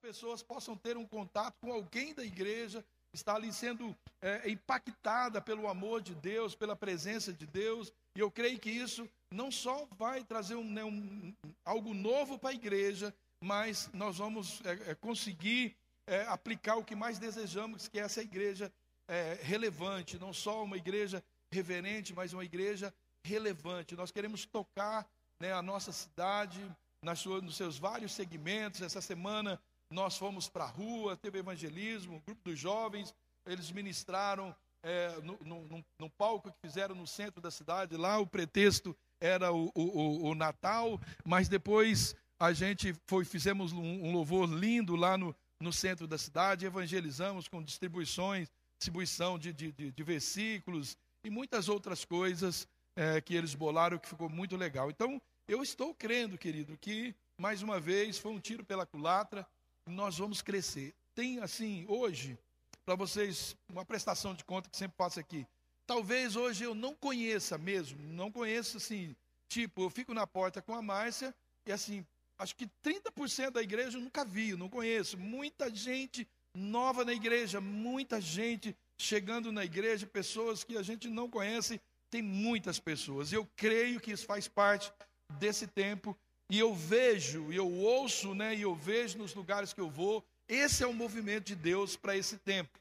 pessoas possam ter um contato com alguém da igreja, está ali sendo é, impactada pelo amor de Deus, pela presença de Deus, e eu creio que isso não só vai trazer um, né, um, algo novo para a igreja, mas nós vamos é, é, conseguir é, aplicar o que mais desejamos, que é essa igreja é, relevante, não só uma igreja reverente, mas uma igreja relevante. Nós queremos tocar né, a nossa cidade nas suas, nos seus vários segmentos. Essa semana nós fomos para a rua, teve evangelismo, um grupo dos jovens, eles ministraram é, no, no, no, palco que fizeram no centro da cidade. Lá o pretexto era o, o, o Natal, mas depois a gente foi, fizemos um, louvor lindo lá no, no centro da cidade, evangelizamos com distribuições, distribuição de, de, de, de versículos e muitas outras coisas é, que eles bolaram que ficou muito legal. Então, eu estou crendo, querido, que mais uma vez foi um tiro pela culatra nós vamos crescer. Tem assim, hoje, para vocês, uma prestação de conta que sempre faço aqui. Talvez hoje eu não conheça mesmo, não conheço assim, tipo, eu fico na porta com a Márcia e assim, acho que 30% da igreja eu nunca vi, não conheço. Muita gente nova na igreja, muita gente chegando na igreja, pessoas que a gente não conhece, tem muitas pessoas. Eu creio que isso faz parte desse tempo e eu vejo, e eu ouço, né, e eu vejo nos lugares que eu vou, esse é o movimento de Deus para esse tempo.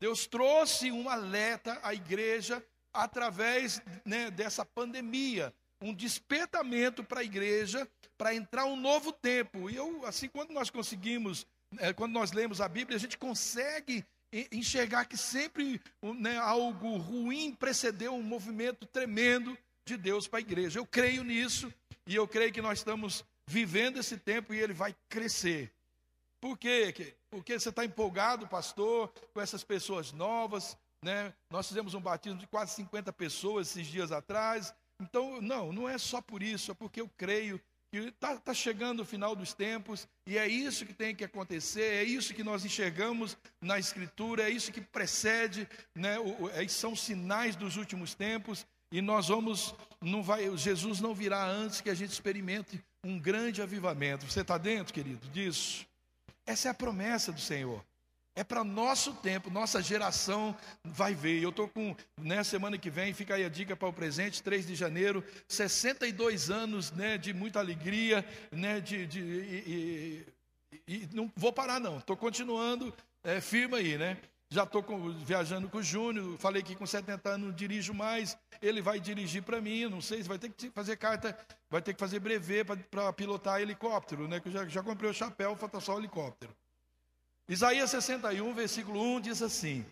Deus trouxe um alerta à igreja através né, dessa pandemia um despertamento para a igreja, para entrar um novo tempo. E eu, assim, quando nós conseguimos, é, quando nós lemos a Bíblia, a gente consegue enxergar que sempre né, algo ruim precedeu um movimento tremendo de Deus para a igreja. Eu creio nisso e eu creio que nós estamos vivendo esse tempo e ele vai crescer. Por quê? Porque você está empolgado, pastor, com essas pessoas novas, né? Nós fizemos um batismo de quase 50 pessoas esses dias atrás. Então, não, não é só por isso, é porque eu creio que está tá chegando o final dos tempos e é isso que tem que acontecer, é isso que nós enxergamos na Escritura, é isso que precede, né, o, é, são sinais dos últimos tempos e nós vamos, não vai, Jesus não virá antes que a gente experimente um grande avivamento. Você está dentro, querido, disso? Essa é a promessa do Senhor. É para nosso tempo, nossa geração vai ver. Eu estou com, né, semana que vem, fica aí a dica para o presente, 3 de janeiro, 62 anos né, de muita alegria, né, de, de e, e, e não vou parar não, estou continuando é, firme aí, né? Já estou viajando com o Júnior, falei que com 70 anos não dirijo mais, ele vai dirigir para mim, não sei se vai ter que fazer carta, vai ter que fazer brevet para pilotar helicóptero, né? Que eu já, já comprei o chapéu, falta só o helicóptero. Isaías 61, versículo 1 diz assim: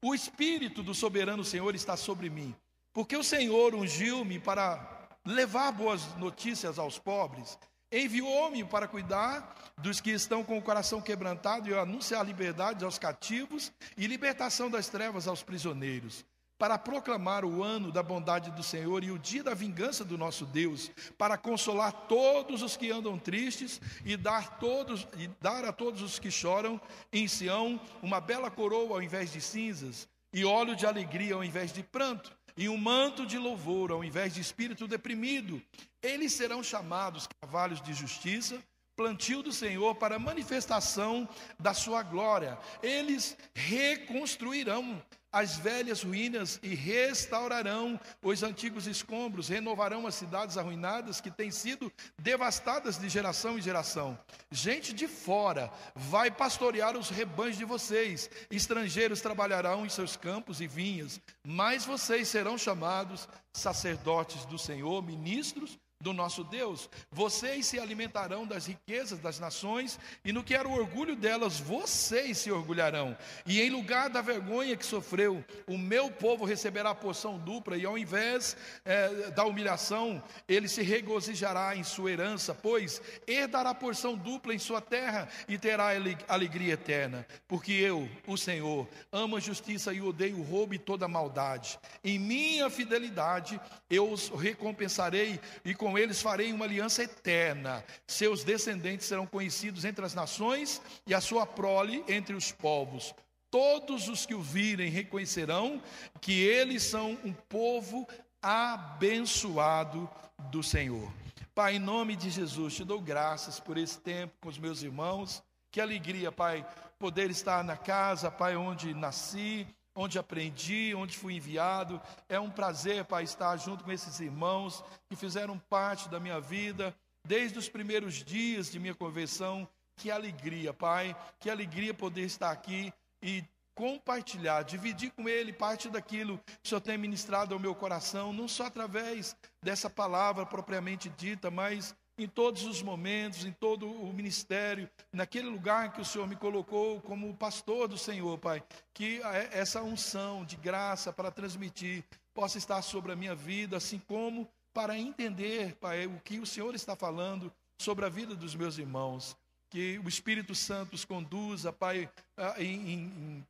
O Espírito do soberano Senhor está sobre mim, porque o Senhor ungiu-me para levar boas notícias aos pobres, enviou-me para cuidar dos que estão com o coração quebrantado e anunciar liberdade aos cativos e libertação das trevas aos prisioneiros para proclamar o ano da bondade do Senhor e o dia da vingança do nosso Deus, para consolar todos os que andam tristes e dar, todos, e dar a todos os que choram em Sião uma bela coroa ao invés de cinzas, e óleo de alegria ao invés de pranto, e um manto de louvor ao invés de espírito deprimido. Eles serão chamados cavalos de justiça plantio do Senhor para manifestação da sua glória. Eles reconstruirão as velhas ruínas e restaurarão os antigos escombros, renovarão as cidades arruinadas que têm sido devastadas de geração em geração. Gente de fora vai pastorear os rebanhos de vocês, estrangeiros trabalharão em seus campos e vinhas, mas vocês serão chamados sacerdotes do Senhor, ministros do nosso Deus. Vocês se alimentarão das riquezas das nações, e no que era o orgulho delas, vocês se orgulharão. E em lugar da vergonha que sofreu, o meu povo receberá a porção dupla, e ao invés é, da humilhação, ele se regozijará em sua herança, pois herdará porção dupla em sua terra e terá alegria eterna. Porque eu, o Senhor, amo a justiça e odeio o roubo e toda maldade. Em minha fidelidade eu os recompensarei e com com eles farei uma aliança eterna. Seus descendentes serão conhecidos entre as nações e a sua prole entre os povos. Todos os que o virem reconhecerão que eles são um povo abençoado do Senhor. Pai, em nome de Jesus, te dou graças por esse tempo com os meus irmãos Que alegria, Pai, poder estar na casa, Pai, onde nasci, onde aprendi, onde fui enviado. É um prazer, Pai, estar junto com esses irmãos que fizeram parte da minha vida desde os primeiros dias de minha conversão. Que alegria, Pai, que alegria poder estar aqui e compartilhar, dividir com Ele parte daquilo que o Senhor tem ministrado ao meu coração, não só através dessa palavra propriamente dita, mas em todos os momentos, em todo o ministério, naquele lugar que o Senhor me colocou como pastor do Senhor, Pai, que essa unção de graça para transmitir possa estar sobre a minha vida, assim como para entender, Pai, o que o Senhor está falando sobre a vida dos meus irmãos. Que o Espírito Santo os conduza, Pai, em, em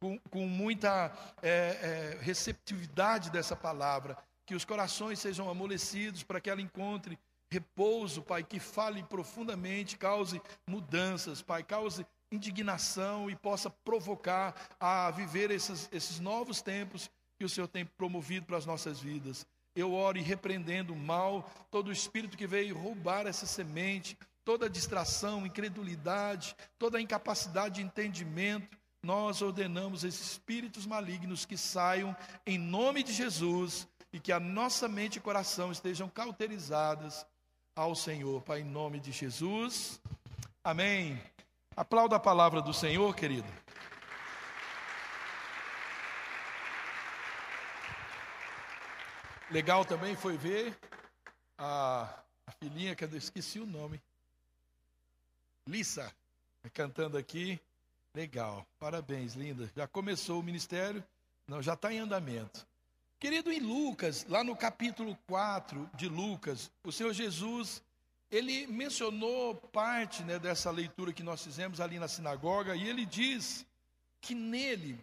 com, com muita é, é, receptividade dessa palavra, que os corações sejam amolecidos para que ela encontre repouso, Pai, que fale profundamente, cause mudanças, Pai, cause indignação e possa provocar a viver esses, esses novos tempos que o Senhor tem promovido para as nossas vidas. Eu oro e repreendendo o mal, todo o espírito que veio roubar essa semente, toda distração, incredulidade, toda incapacidade de entendimento, nós ordenamos esses espíritos malignos que saiam em nome de Jesus e que a nossa mente e coração estejam cauterizadas ao Senhor, Pai, em nome de Jesus. Amém. Aplauda a palavra do Senhor, querido. Legal também foi ver a, a filhinha, que eu esqueci o nome, Lissa, cantando aqui. Legal, parabéns, linda. Já começou o ministério? Não, já está em andamento. Querido, em Lucas, lá no capítulo 4 de Lucas, o Senhor Jesus, ele mencionou parte né, dessa leitura que nós fizemos ali na sinagoga, e ele diz que nele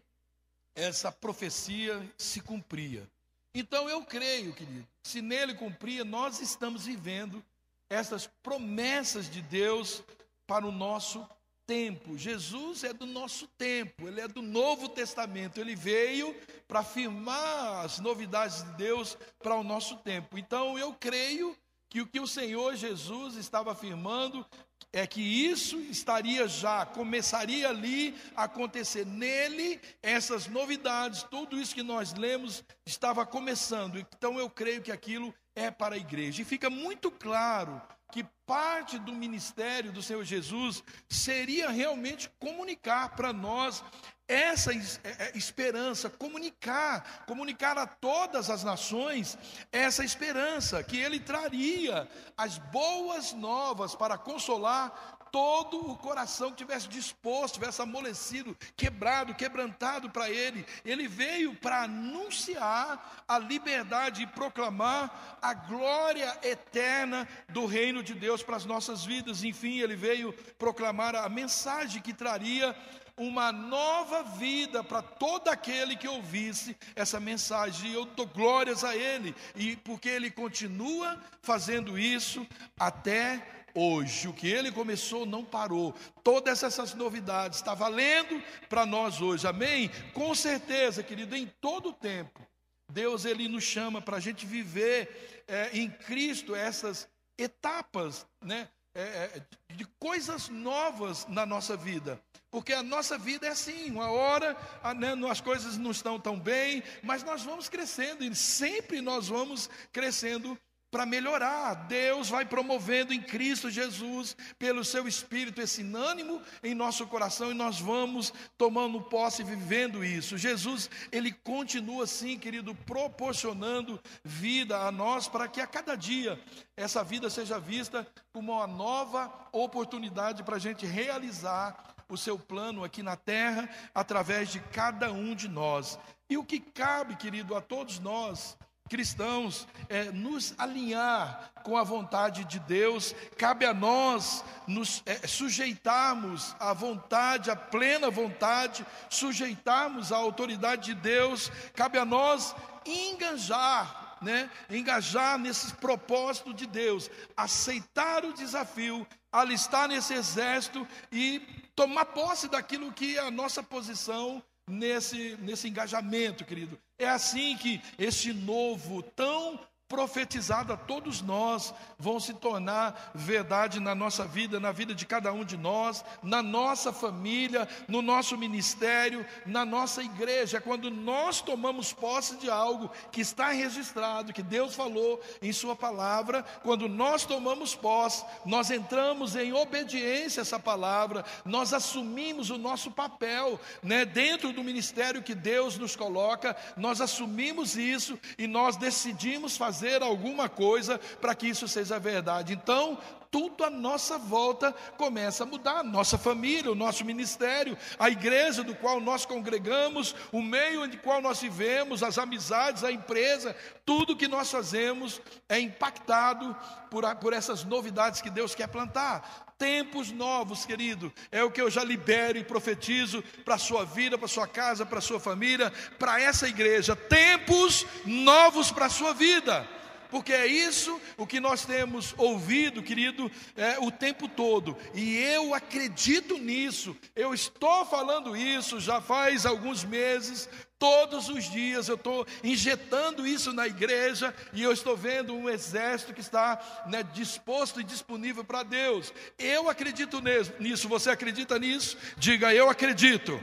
essa profecia se cumpria. Então eu creio, querido, se nele cumpria, nós estamos vivendo essas promessas de Deus para o nosso tempo. Jesus é do nosso tempo, ele é do Novo Testamento. Ele veio para afirmar as novidades de Deus para o nosso tempo. Então eu creio que o que o Senhor Jesus estava afirmando é que isso estaria já, começaria ali a acontecer. Nele, essas novidades, tudo isso que nós lemos, estava começando. Então eu creio que aquilo é para a igreja. E fica muito claro que parte do ministério do Senhor Jesus seria realmente comunicar para nós essa é, é, esperança, comunicar, comunicar a todas as nações essa esperança, que ele traria as boas novas para consolar todo o coração que tivesse disposto, tivesse amolecido, quebrado, quebrantado para ele. Ele veio para anunciar a liberdade e proclamar a glória eterna do reino de Deus para as nossas vidas. Enfim, ele veio proclamar a mensagem que traria uma nova vida para todo aquele que ouvisse essa mensagem. E eu dou glórias a Ele, e porque Ele continua fazendo isso até hoje. O que Ele começou não parou. Todas essas novidades está valendo para nós hoje. Amém? Com certeza, querido, em todo o tempo. Deus ele nos chama para a gente viver é, em Cristo essas etapas, né? É, é, de coisas novas na nossa vida. Porque a nossa vida é assim, uma hora né, as coisas não estão tão bem, mas nós vamos crescendo e sempre nós vamos crescendo para melhorar. Deus vai promovendo em Cristo Jesus, pelo seu Espírito, esse ânimo em nosso coração e nós vamos tomando posse e vivendo isso. Jesus, ele continua assim, querido, proporcionando vida a nós para que a cada dia essa vida seja vista como uma nova oportunidade para a gente realizar o seu plano aqui na terra através de cada um de nós. E o que cabe, querido, a todos nós cristãos, é, nos alinhar com a vontade de Deus, cabe a nós nos é, sujeitarmos à vontade, à plena vontade, sujeitarmos à autoridade de Deus, cabe a nós engajar, né, engajar nesse propósito de Deus, aceitar o desafio, alistar nesse exército e tomar posse daquilo que é a nossa posição nesse, nesse engajamento, querido. É assim que esse novo, tão profetizado a todos nós, vão se tornar verdade na nossa vida, na vida de cada um de nós, na nossa família, no nosso ministério, na nossa igreja. Quando nós tomamos posse de algo que está registrado, que Deus falou em Sua palavra, quando nós tomamos posse, nós entramos em obediência a essa palavra, nós assumimos o nosso papel né, dentro do ministério que Deus nos coloca, nós assumimos isso e nós decidimos fazer fazer alguma coisa para que isso seja verdade. Então, tudo à nossa volta começa a mudar. Nossa família, o nosso ministério, a igreja do qual nós congregamos, o meio em qual nós vivemos, as amizades, a empresa, tudo que nós fazemos é impactado por, por essas novidades que Deus quer plantar. Tempos novos, querido, é o que eu já libero e profetizo para a sua vida, para a sua casa, para a sua família, para essa igreja. Tempos novos para a sua vida porque é isso o que nós temos ouvido, querido, é, o tempo todo, e eu acredito nisso, eu estou falando isso já faz alguns meses, todos os dias eu estou injetando isso na igreja, e eu estou vendo um exército que está né, disposto e disponível para Deus, eu acredito nisso, você acredita nisso? Diga, eu acredito.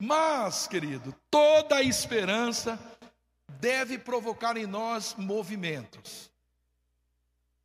Mas, querido, toda a esperança deve provocar em nós movimentos.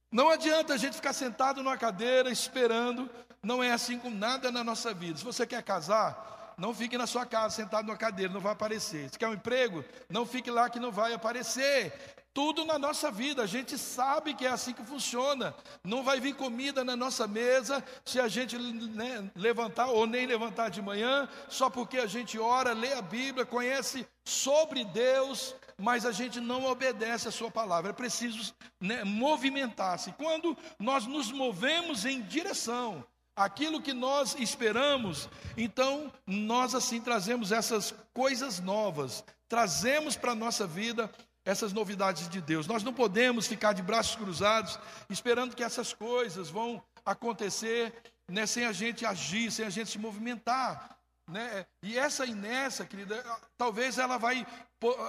Não adianta a gente ficar sentado numa cadeira esperando, não é assim com nada na nossa vida. Se você quer casar, não fique na sua casa sentado numa cadeira, não vai aparecer. Se quer um emprego, não fique lá que não vai aparecer. Tudo na nossa vida, a gente sabe que é assim que funciona. Não vai vir comida na nossa mesa se a gente né, levantar ou nem levantar de manhã, só porque a gente ora, lê a Bíblia, conhece sobre Deus, mas a gente não obedece a Sua palavra. É preciso né, movimentar-se. Quando nós nos movemos em direção àquilo que nós esperamos, então nós assim trazemos essas coisas novas, trazemos para a nossa vida essas novidades de Deus. Nós não podemos ficar de braços cruzados esperando que essas coisas vão acontecer né, sem a gente agir, sem a gente se movimentar. Né? E essa inércia, querida, talvez ela vai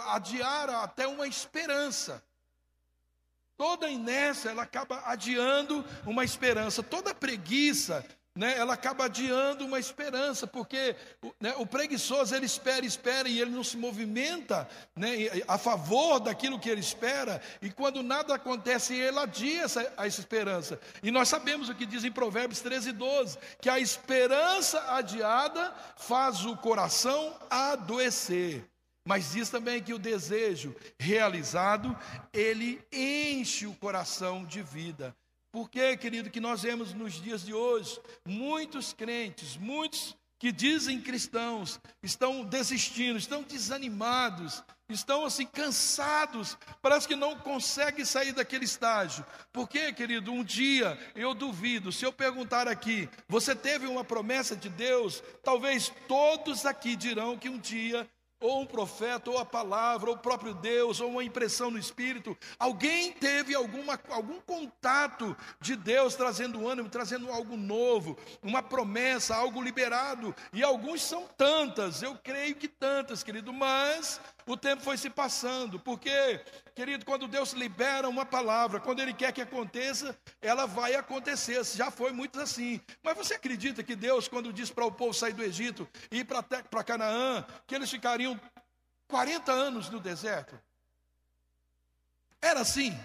adiar até uma esperança. Toda inércia, ela acaba adiando uma esperança. Toda preguiça, né, ela acaba adiando uma esperança, porque né, o preguiçoso ele espera, espera e ele não se movimenta né, a favor daquilo que ele espera, e quando nada acontece, ele adia essa, essa esperança. E nós sabemos o que diz em Provérbios 13, 12: que a esperança adiada faz o coração adoecer. Mas diz também que o desejo realizado, ele enche o coração de vida. Por que, querido, que nós vemos nos dias de hoje muitos crentes, muitos que dizem cristãos, estão desistindo, estão desanimados, estão assim cansados, parece que não conseguem sair daquele estágio. Porque, querido, um dia eu duvido, se eu perguntar aqui, você teve uma promessa de Deus? Talvez todos aqui dirão que um dia ou um profeta, ou a palavra, ou o próprio Deus, ou uma impressão no Espírito. Alguém teve alguma, algum contato de Deus trazendo ânimo, trazendo algo novo, uma promessa, algo liberado. E alguns são tantas, eu creio que tantas, querido, mas o tempo foi se passando, porque, querido, quando Deus libera uma palavra, quando Ele quer que aconteça, ela vai acontecer. Já foi muito assim. Mas você acredita que Deus, quando diz para o povo sair do Egito e ir para Canaã, que eles ficariam 40 anos no deserto? Era assim.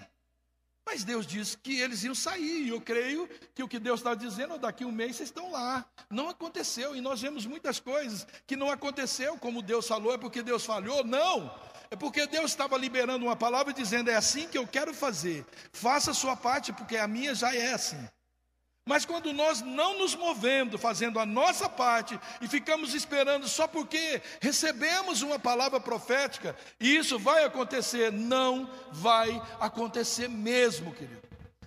Mas Deus disse que eles iam sair, e eu creio que o que Deus está dizendo, daqui um mês vocês estão lá. Não aconteceu, e nós vemos muitas coisas que não aconteceu como Deus falou, é porque Deus falhou? Não, é porque Deus estava liberando uma palavra dizendo: é assim que eu quero fazer, faça a sua parte, porque a minha já é assim. Mas quando nós não nos movemos, fazendo a nossa parte e ficamos esperando só porque recebemos uma palavra profética, e isso vai acontecer, não vai acontecer mesmo, querido.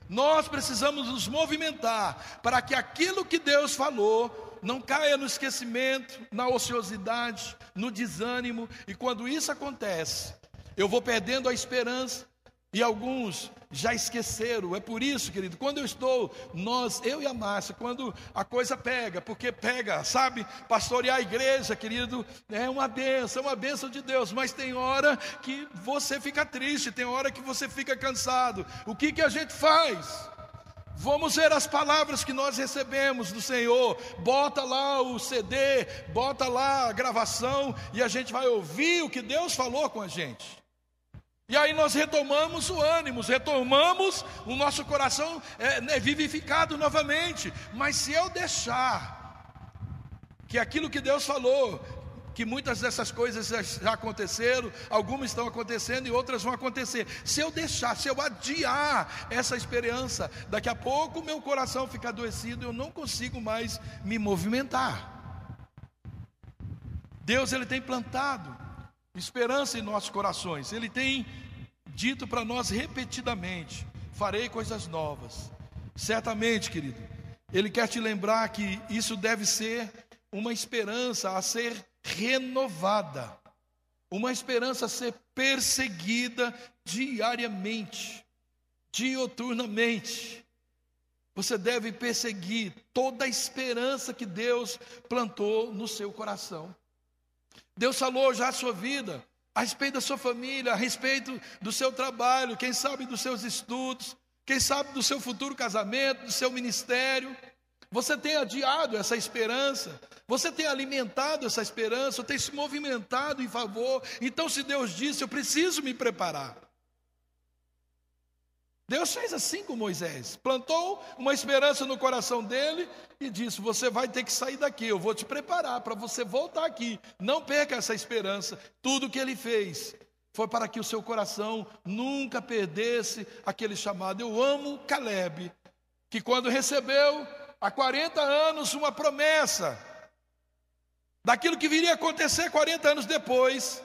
Nós precisamos nos movimentar para que aquilo que Deus falou não caia no esquecimento, na ociosidade, no desânimo, e quando isso acontece, eu vou perdendo a esperança, e alguns já esqueceram. É por isso, querido, quando eu estou, nós, eu e a Márcia, quando a coisa pega, porque pega, sabe? Pastorear a igreja, querido, é uma benção, é uma benção de Deus, mas tem hora que você fica triste, tem hora que você fica cansado. O que, que a gente faz? Vamos ver as palavras que nós recebemos do Senhor. Bota lá o CD, bota lá a gravação e a gente vai ouvir o que Deus falou com a gente. E aí nós retomamos o ânimo, retomamos o nosso coração é, né, vivificado novamente. Mas se eu deixar que aquilo que Deus falou, que muitas dessas coisas já aconteceram, algumas estão acontecendo e outras vão acontecer. Se eu deixar, se eu adiar essa esperança, daqui a pouco meu coração fica adoecido, eu não consigo mais me movimentar. Deus ele tem plantado esperança em nossos corações. Ele tem dito para nós repetidamente: farei coisas novas. Certamente, querido, ele quer te lembrar que isso deve ser uma esperança a ser renovada, uma esperança a ser perseguida diariamente, dioturnamente. Você deve perseguir toda a esperança que Deus plantou no seu coração. Deus falou já a sua vida, a respeito da sua família, a respeito do seu trabalho, quem sabe dos seus estudos, quem sabe do seu futuro casamento, do seu ministério. Você tem adiado essa esperança, você tem alimentado essa esperança, tem se movimentado em favor. Então, se Deus disse, eu preciso me preparar. Deus fez assim com Moisés, plantou uma esperança no coração dele e disse: Você vai ter que sair daqui, eu vou te preparar para você voltar aqui. Não perca essa esperança. Tudo que ele fez foi para que o seu coração nunca perdesse aquele chamado. Eu amo Caleb, que quando recebeu há 40 anos uma promessa daquilo que viria a acontecer 40 anos depois.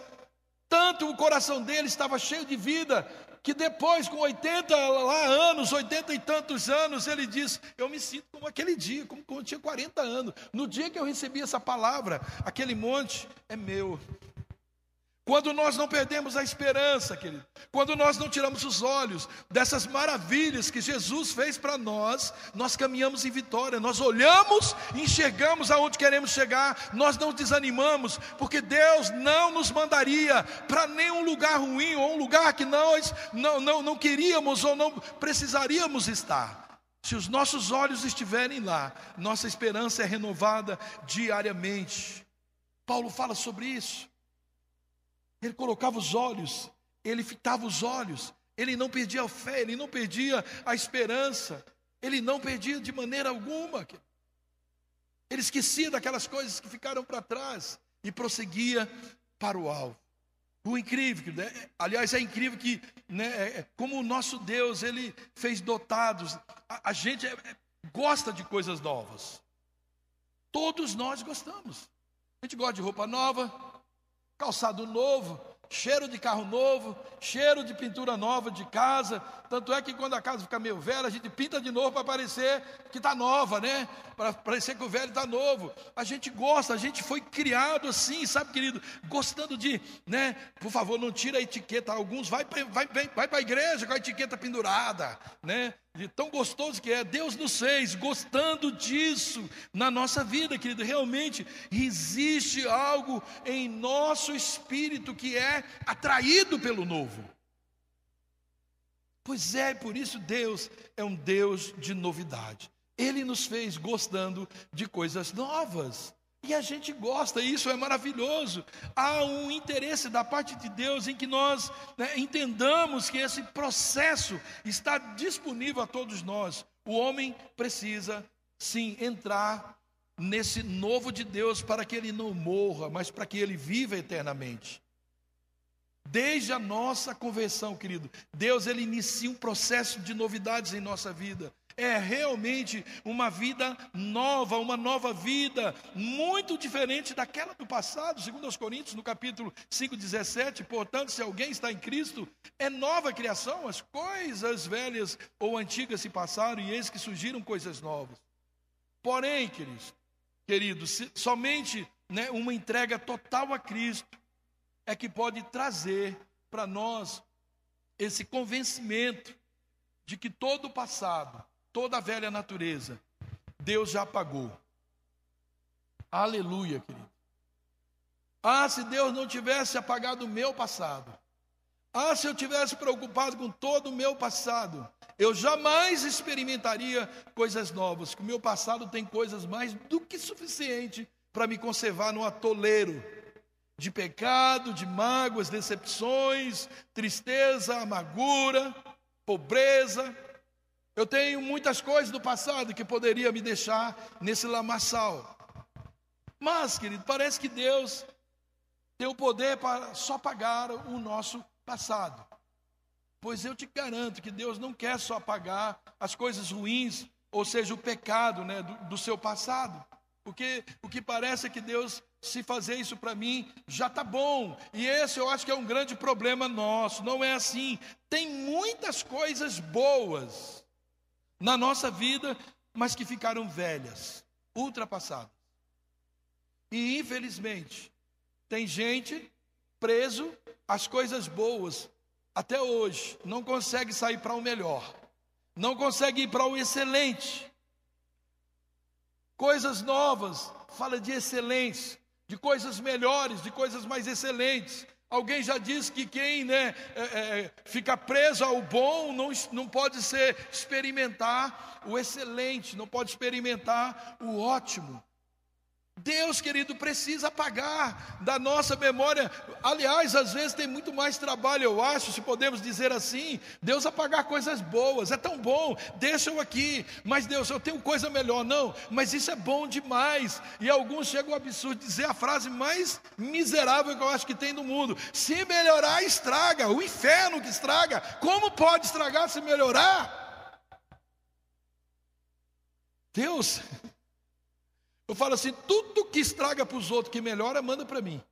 Tanto o coração dele estava cheio de vida, que depois, com 80 lá, anos, 80 e tantos anos, ele diz: Eu me sinto como aquele dia, como quando eu tinha 40 anos. No dia que eu recebi essa palavra, aquele monte é meu. Quando nós não perdemos a esperança, querido, quando nós não tiramos os olhos dessas maravilhas que Jesus fez para nós, nós caminhamos em vitória, nós olhamos e enxergamos aonde queremos chegar, nós não desanimamos, porque Deus não nos mandaria para nenhum lugar ruim ou um lugar que nós não, não, não queríamos ou não precisaríamos estar. Se os nossos olhos estiverem lá, nossa esperança é renovada diariamente. Paulo fala sobre isso. Ele colocava os olhos, ele fitava os olhos, ele não perdia a fé, ele não perdia a esperança, ele não perdia de maneira alguma. Ele esquecia daquelas coisas que ficaram para trás e prosseguia para o alvo. O incrível, né? aliás, é incrível que, né, é, é, como o nosso Deus, ele fez dotados, a, a gente é, é, gosta de coisas novas. Todos nós gostamos. A gente gosta de roupa nova, calçado novo, cheiro de carro novo, cheiro de pintura nova de casa. Tanto é que quando a casa fica meio velha, a gente pinta de novo para parecer que está nova, né? Para parecer que o velho está novo. A gente gosta, a gente foi criado assim, sabe, querido? Gostando de, né? Por favor, não tira a etiqueta. Alguns vai, vai, vai, vai para a igreja com a etiqueta pendurada, né? De tão gostoso que é, Deus nos fez gostando disso na nossa vida, querido. Realmente existe algo em nosso espírito que é atraído pelo novo. Pois é, por isso Deus é um Deus de novidade. Ele nos fez gostando de coisas novas. E a gente gosta, isso é maravilhoso. Há um interesse da parte de Deus em que nós né, entendamos que esse processo está disponível a todos nós. O homem precisa, sim, entrar nesse novo de Deus para que ele não morra, mas para que ele viva eternamente. Desde a nossa conversão, querido, Deus ele inicia um processo de novidades em nossa vida. É realmente uma vida nova, uma nova vida, muito diferente daquela do passado, segundo os Coríntios, no capítulo 5,17. Portanto, se alguém está em Cristo, é nova criação, as coisas velhas ou antigas se passaram e eis que surgiram coisas novas. Porém, queridos, queridos, somente né, uma entrega total a Cristo é que pode trazer para nós esse convencimento de que todo o passado, toda a velha natureza, Deus já apagou. Aleluia, querido. Ah, se Deus não tivesse apagado o meu passado. Ah, se eu tivesse preocupado com todo o meu passado, eu jamais experimentaria coisas novas. Que o meu passado tem coisas mais do que suficiente para me conservar no atoleiro de pecado, de mágoas, decepções, tristeza, amargura, pobreza. Eu tenho muitas coisas do passado que poderia me deixar nesse lamaçal. Mas, querido, parece que Deus tem o poder para só pagar o nosso passado. Pois eu te garanto que Deus não quer só apagar as coisas ruins, ou seja, o pecado né, do, do seu passado. Porque o que parece é que Deus, se fazer isso para mim, já está bom. E esse eu acho que é um grande problema nosso. Não é assim. Tem muitas coisas boas na nossa vida, mas que ficaram velhas, ultrapassadas. E infelizmente, tem gente preso às coisas boas até hoje, não consegue sair para o melhor, não consegue ir para o excelente. Coisas novas, fala de excelência, de coisas melhores, de coisas mais excelentes. Alguém já disse que quem né, é, é, fica preso ao bom não, não pode ser experimentar o excelente, não pode experimentar o ótimo. Deus, querido, precisa apagar da nossa memória. Aliás, às vezes tem muito mais trabalho, eu acho, se podemos dizer assim. Deus apagar coisas boas, é tão bom, deixa eu aqui. Mas Deus, eu tenho coisa melhor, não. Mas isso é bom demais. E alguns chegam ao absurdo de dizer a frase mais miserável que eu acho que tem no mundo: se melhorar, estraga. O inferno que estraga. Como pode estragar se melhorar? Deus, eu falo assim: tudo que estraga para os outros, que melhora, manda para mim.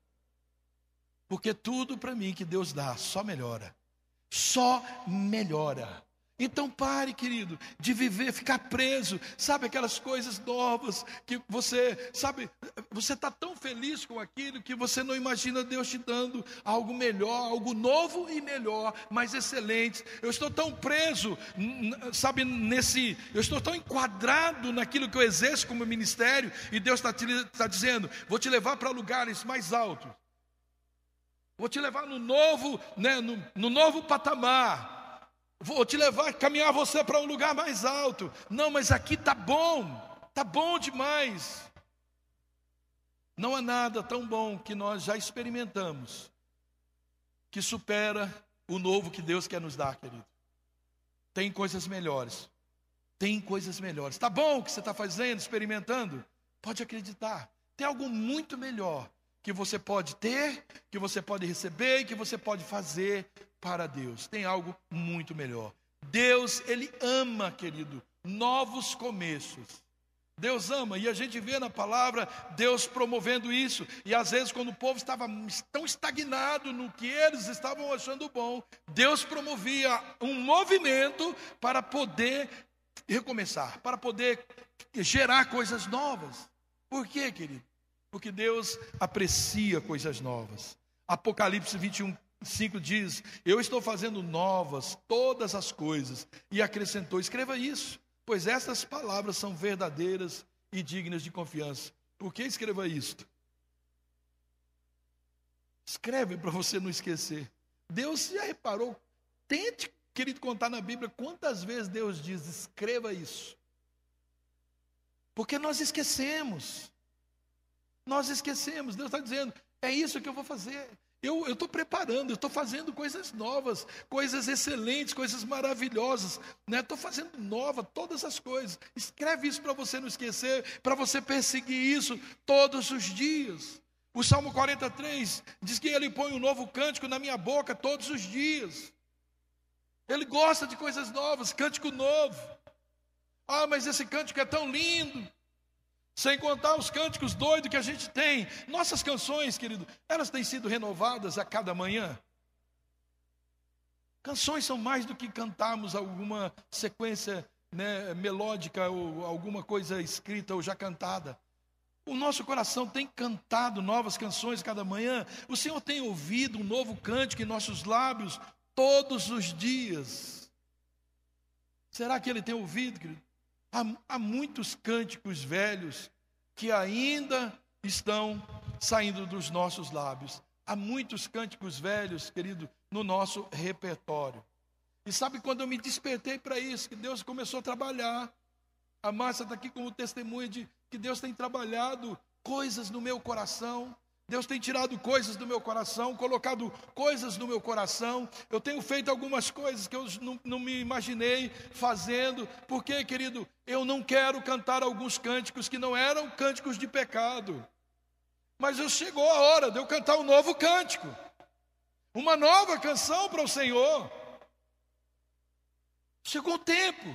Porque tudo para mim que Deus dá só melhora. Só melhora. Então pare, querido, de viver, ficar preso, sabe aquelas coisas novas que você, sabe, você está tão feliz com aquilo que você não imagina Deus te dando algo melhor, algo novo e melhor, mais excelente. Eu estou tão preso, sabe, nesse, eu estou tão enquadrado naquilo que eu exerço como ministério e Deus está tá dizendo: vou te levar para lugares mais altos, vou te levar no novo, né, no, no novo patamar. Vou te levar, caminhar você para um lugar mais alto. Não, mas aqui tá bom, tá bom demais. Não há nada tão bom que nós já experimentamos que supera o novo que Deus quer nos dar, querido. Tem coisas melhores. Tem coisas melhores. Tá bom o que você está fazendo, experimentando? Pode acreditar. Tem algo muito melhor que você pode ter, que você pode receber e que você pode fazer para Deus. Tem algo muito melhor. Deus, Ele ama, querido, novos começos. Deus ama, e a gente vê na palavra Deus promovendo isso. E às vezes, quando o povo estava tão estagnado no que eles estavam achando bom, Deus promovia um movimento para poder recomeçar, para poder gerar coisas novas. Por quê, querido? Porque Deus aprecia coisas novas. Apocalipse 21, 5 diz: Eu estou fazendo novas todas as coisas. E acrescentou: Escreva isso, pois estas palavras são verdadeiras e dignas de confiança. Por que escreva isto? Escreve para você não esquecer. Deus já reparou? Tente, querido, contar na Bíblia quantas vezes Deus diz: escreva isso. Porque nós esquecemos. Nós esquecemos. Deus está dizendo: é isso que eu vou fazer. Eu estou preparando, eu estou fazendo coisas novas, coisas excelentes, coisas maravilhosas. Estou né? fazendo nova todas as coisas. Escreve isso para você não esquecer, para você perseguir isso todos os dias. O Salmo 43 diz que ele põe um novo cântico na minha boca todos os dias. Ele gosta de coisas novas, cântico novo. Ah, mas esse cântico é tão lindo. Sem contar os cânticos doidos que a gente tem. Nossas canções, querido, elas têm sido renovadas a cada manhã. Canções são mais do que cantarmos alguma sequência né, melódica ou alguma coisa escrita ou já cantada. O nosso coração tem cantado novas canções cada manhã. O Senhor tem ouvido um novo cântico em nossos lábios todos os dias. Será que ele tem ouvido, querido? Há, há muitos cânticos velhos que ainda estão saindo dos nossos lábios. Há muitos cânticos velhos, querido, no nosso repertório. E sabe quando eu me despertei para isso, que Deus começou a trabalhar. A Márcia está aqui como testemunha de que Deus tem trabalhado coisas no meu coração. Deus tem tirado coisas do meu coração, colocado coisas no meu coração. Eu tenho feito algumas coisas que eu não, não, me imaginei fazendo, porque, querido, eu não quero cantar alguns cânticos que não eram cânticos de pecado. Mas eu chegou a hora de eu cantar um novo cântico, uma nova canção para o Senhor. Chegou o tempo,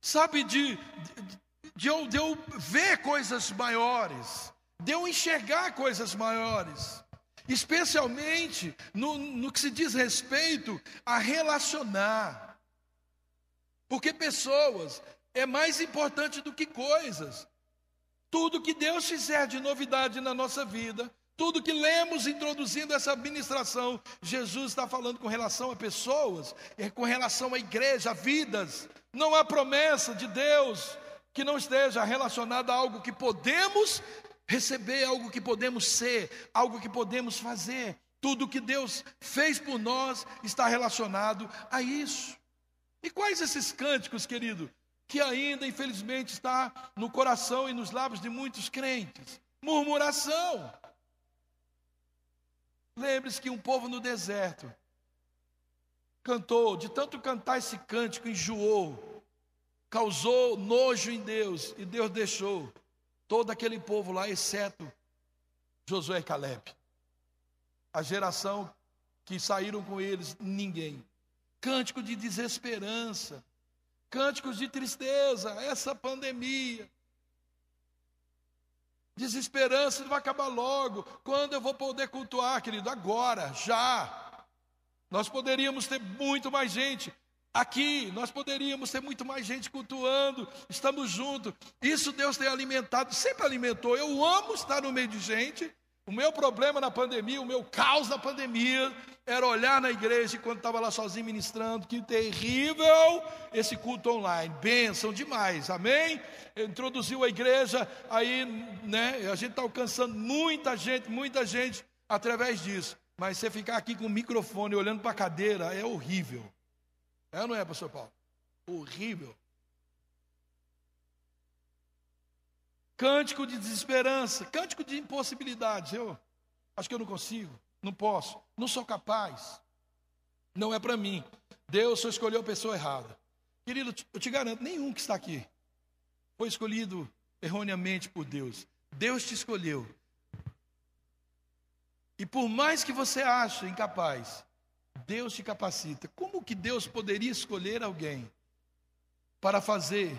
sabe, de, de, de, eu, de eu ver coisas maiores, de eu enxergar coisas maiores, especialmente no, no que se diz respeito a relacionar. Porque pessoas é mais importante do que coisas. Tudo que Deus fizer de novidade na nossa vida, tudo que lemos introduzindo essa administração, Jesus está falando com relação a pessoas, é com relação à igreja, a vidas. Não há promessa de Deus que não esteja relacionada a algo que podemos receber, algo que podemos ser, algo que podemos fazer. Tudo que Deus fez por nós está relacionado a isso. E quais esses cânticos, querido, que ainda infelizmente está no coração e nos lábios de muitos crentes? Murmuração. Lembre-se que um povo no deserto cantou, de tanto cantar esse cântico, enjoou, causou nojo em Deus, e Deus deixou todo aquele povo lá, exceto Josué e Caleb. A geração que saíram com eles, ninguém. Cântico de desesperança, cânticos de tristeza, essa pandemia, Desesperança vai acabar logo. Quando eu vou poder cultuar, querido? Agora, já. Nós poderíamos ter muito mais gente aqui, nós poderíamos ter muito mais gente cultuando, estamos juntos. Isso Deus tem alimentado, sempre alimentou. Eu amo estar no meio de gente, o meu problema na pandemia, o meu caos na pandemia, era olhar na igreja quando estava lá sozinho ministrando, que terrível esse culto online, bênção demais, amém? Introduziu a igreja, aí, né, a gente está alcançando muita gente, muita gente através disso. Mas você ficar aqui com o microfone olhando para a cadeira é horrível. É ou não é, pastor Paulo? Horrível. Cântico de desesperança, cântico de impossibilidades. Eu acho que eu não consigo, não posso, não sou capaz. Não é para mim. Deus só escolheu a pessoa errada. Querido, eu te garanto, nenhum que está aqui foi escolhido erroneamente por Deus. Deus te escolheu. E por mais que você ache incapaz, Deus te capacita. Como que Deus poderia escolher alguém para fazer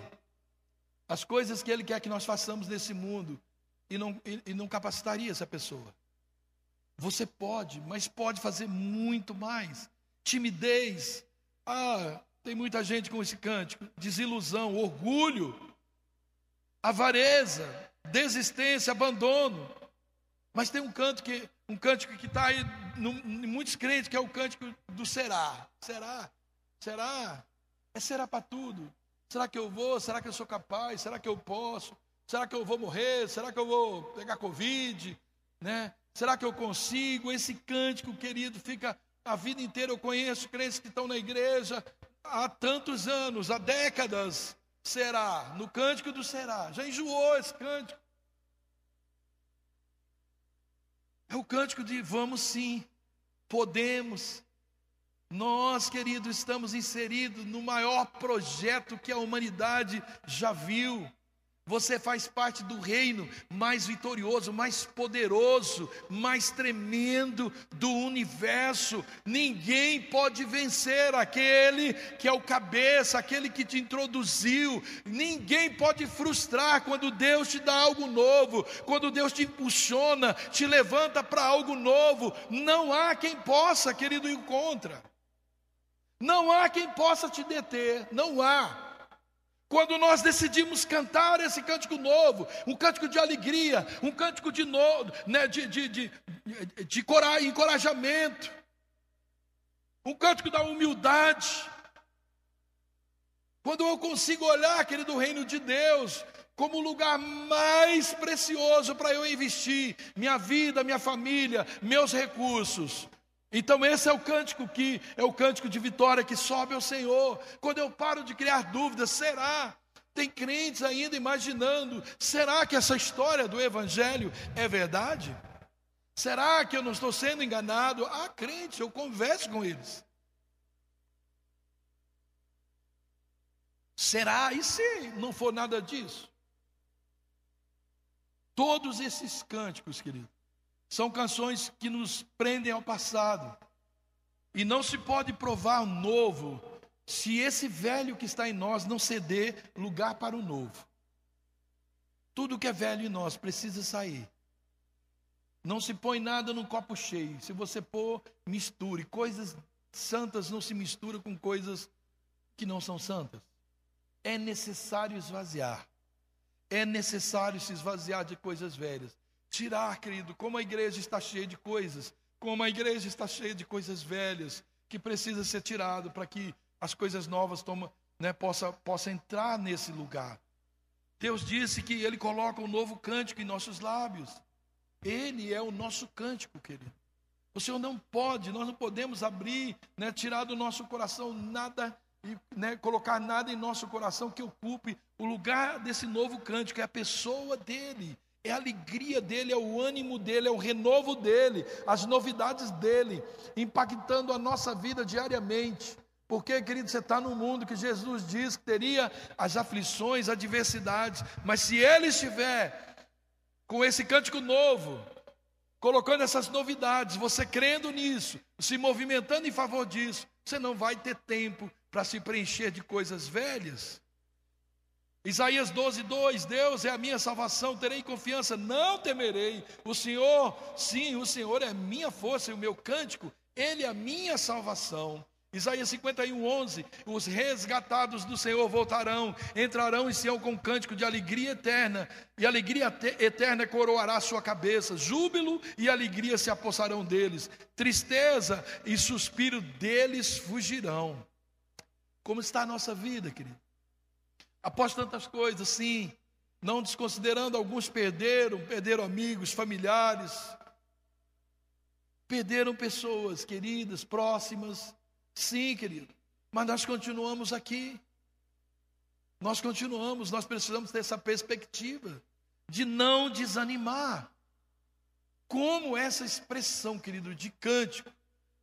as coisas que Ele quer que nós façamos nesse mundo e não, e, e não capacitaria essa pessoa. Você pode, mas pode fazer muito mais. Timidez. Ah, tem muita gente com esse cântico. Desilusão, orgulho, avareza, desistência, abandono. Mas tem um canto que um cântico que está aí no, em muitos crentes, que é o cântico do será. Será? Será? É será para tudo. Será que eu vou? Será que eu sou capaz? Será que eu posso? Será que eu vou morrer? Será que eu vou pegar Covid? Né? Será que eu consigo? Esse cântico, querido, fica a vida inteira. Eu conheço crentes que estão na igreja há tantos anos, há décadas. Será? No cântico do será. Já enjoou esse cântico. É o cântico de vamos sim, podemos, nós, querido, estamos inseridos no maior projeto que a humanidade já viu. Você faz parte do reino mais vitorioso, mais poderoso, mais tremendo do universo. Ninguém pode vencer aquele que é o cabeça, aquele que te introduziu. Ninguém pode frustrar quando Deus te dá algo novo, quando Deus te impulsiona, te levanta para algo novo. Não há quem possa, querido, ir. Não há quem possa te deter, não há. Quando nós decidimos cantar esse cântico novo, um cântico de alegria, um cântico de, né, de, de, de, de encorajamento, um cântico da humildade. Quando eu consigo olhar, querido, o reino de Deus como o lugar mais precioso para eu investir minha vida, minha família, meus recursos. Então esse é o cântico que é o cântico de vitória que sobe ao Senhor. Quando eu paro de criar dúvidas, será? Tem crentes ainda imaginando, será que essa história do evangelho é verdade? Será que eu não estou sendo enganado? Ah, crentes, eu converso com eles. Será? E se não for nada disso? Todos esses cânticos, querido, são canções que nos prendem ao passado. E não se pode provar o novo se esse velho que está em nós não ceder lugar para o novo. Tudo que é velho em nós precisa sair. Não se põe nada num copo cheio. Se você pôr, misture. Coisas santas não se misturam com coisas que não são santas. É necessário esvaziar. É necessário se esvaziar de coisas velhas. Tirar, querido, como a igreja está cheia de coisas, como a igreja está cheia de coisas velhas, que precisa ser tirado para que as coisas novas toma, né, possa, possa entrar nesse lugar. Deus disse que Ele coloca um novo cântico em nossos lábios. Ele é o nosso cântico, querido. O Senhor não pode, nós não podemos abrir, né, tirar do nosso coração nada e né, colocar nada em nosso coração que ocupe o lugar desse novo cântico, é a pessoa dele, é a alegria dele, é o ânimo dele, é o renovo dele, as novidades dele, impactando a nossa vida diariamente. Porque, querido, você está num mundo que Jesus diz que teria as aflições, adversidades, mas se ele estiver com esse cântico novo, colocando essas novidades, você crendo nisso, se movimentando em favor disso, você não vai ter tempo para se preencher de coisas velhas. Isaías 12, 2: Deus é a minha salvação, terei confiança, não temerei. O Senhor, sim, o Senhor é minha força e o meu cântico, Ele é a minha salvação. Isaías 51, 11: Os resgatados do Senhor voltarão, entrarão em Sião com cântico de alegria eterna, e alegria eterna coroará sua cabeça, júbilo e alegria se apossarão deles, tristeza e suspiro deles fugirão. Como está a nossa vida, querido? Após tantas coisas, sim, não desconsiderando, alguns perderam, perderam amigos, familiares, perderam pessoas queridas, próximas, sim, querido, mas nós continuamos aqui, nós continuamos, nós precisamos ter essa perspectiva de não desanimar. Como essa expressão, querido, de cântico,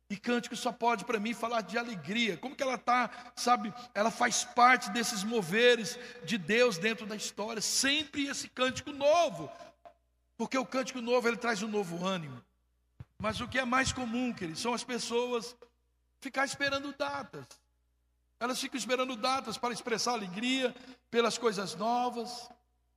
e cântico só pode para mim falar de alegria. Como que ela está, sabe? Ela faz parte desses moveres de Deus dentro da história. Sempre esse cântico novo. Porque o cântico novo ele traz um novo ânimo. Mas o que é mais comum, queridos, são as pessoas ficar esperando datas. Elas ficam esperando datas para expressar alegria pelas coisas novas.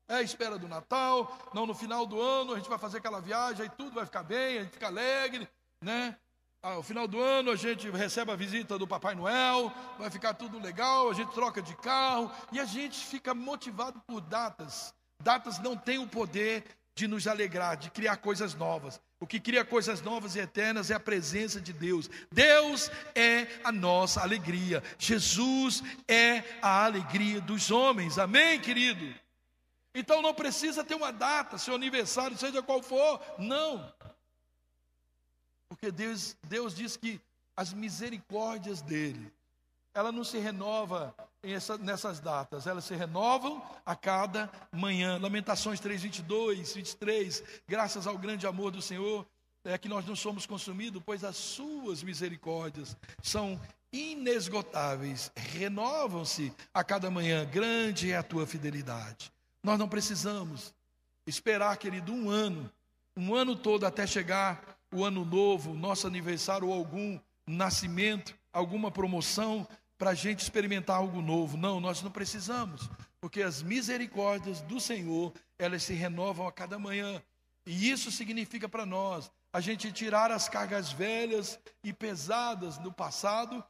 É a espera do Natal, não no final do ano a gente vai fazer aquela viagem, aí tudo vai ficar bem, a gente fica alegre, né? Ao final do ano a gente recebe a visita do Papai Noel, vai ficar tudo legal, a gente troca de carro e a gente fica motivado por datas. Datas não têm o poder de nos alegrar, de criar coisas novas. O que cria coisas novas e eternas é a presença de Deus. Deus é a nossa alegria. Jesus é a alegria dos homens. Amém, querido? Então não precisa ter uma data, seu aniversário, seja qual for. Não. Porque Deus, Deus diz que as misericórdias dele, ela não se renova essa, nessas datas, elas se renovam a cada manhã. Lamentações 3, 22, 23. Graças ao grande amor do Senhor, é que nós não somos consumidos, pois as suas misericórdias são inesgotáveis, renovam-se a cada manhã. Grande é a tua fidelidade. Nós não precisamos esperar, querido, um ano, um ano todo até chegar o ano novo, nosso aniversário ou algum nascimento, alguma promoção para a gente experimentar algo novo. Não, nós não precisamos, porque as misericórdias do Senhor, elas se renovam a cada manhã. E isso significa para nós a gente tirar as cargas velhas e pesadas do passado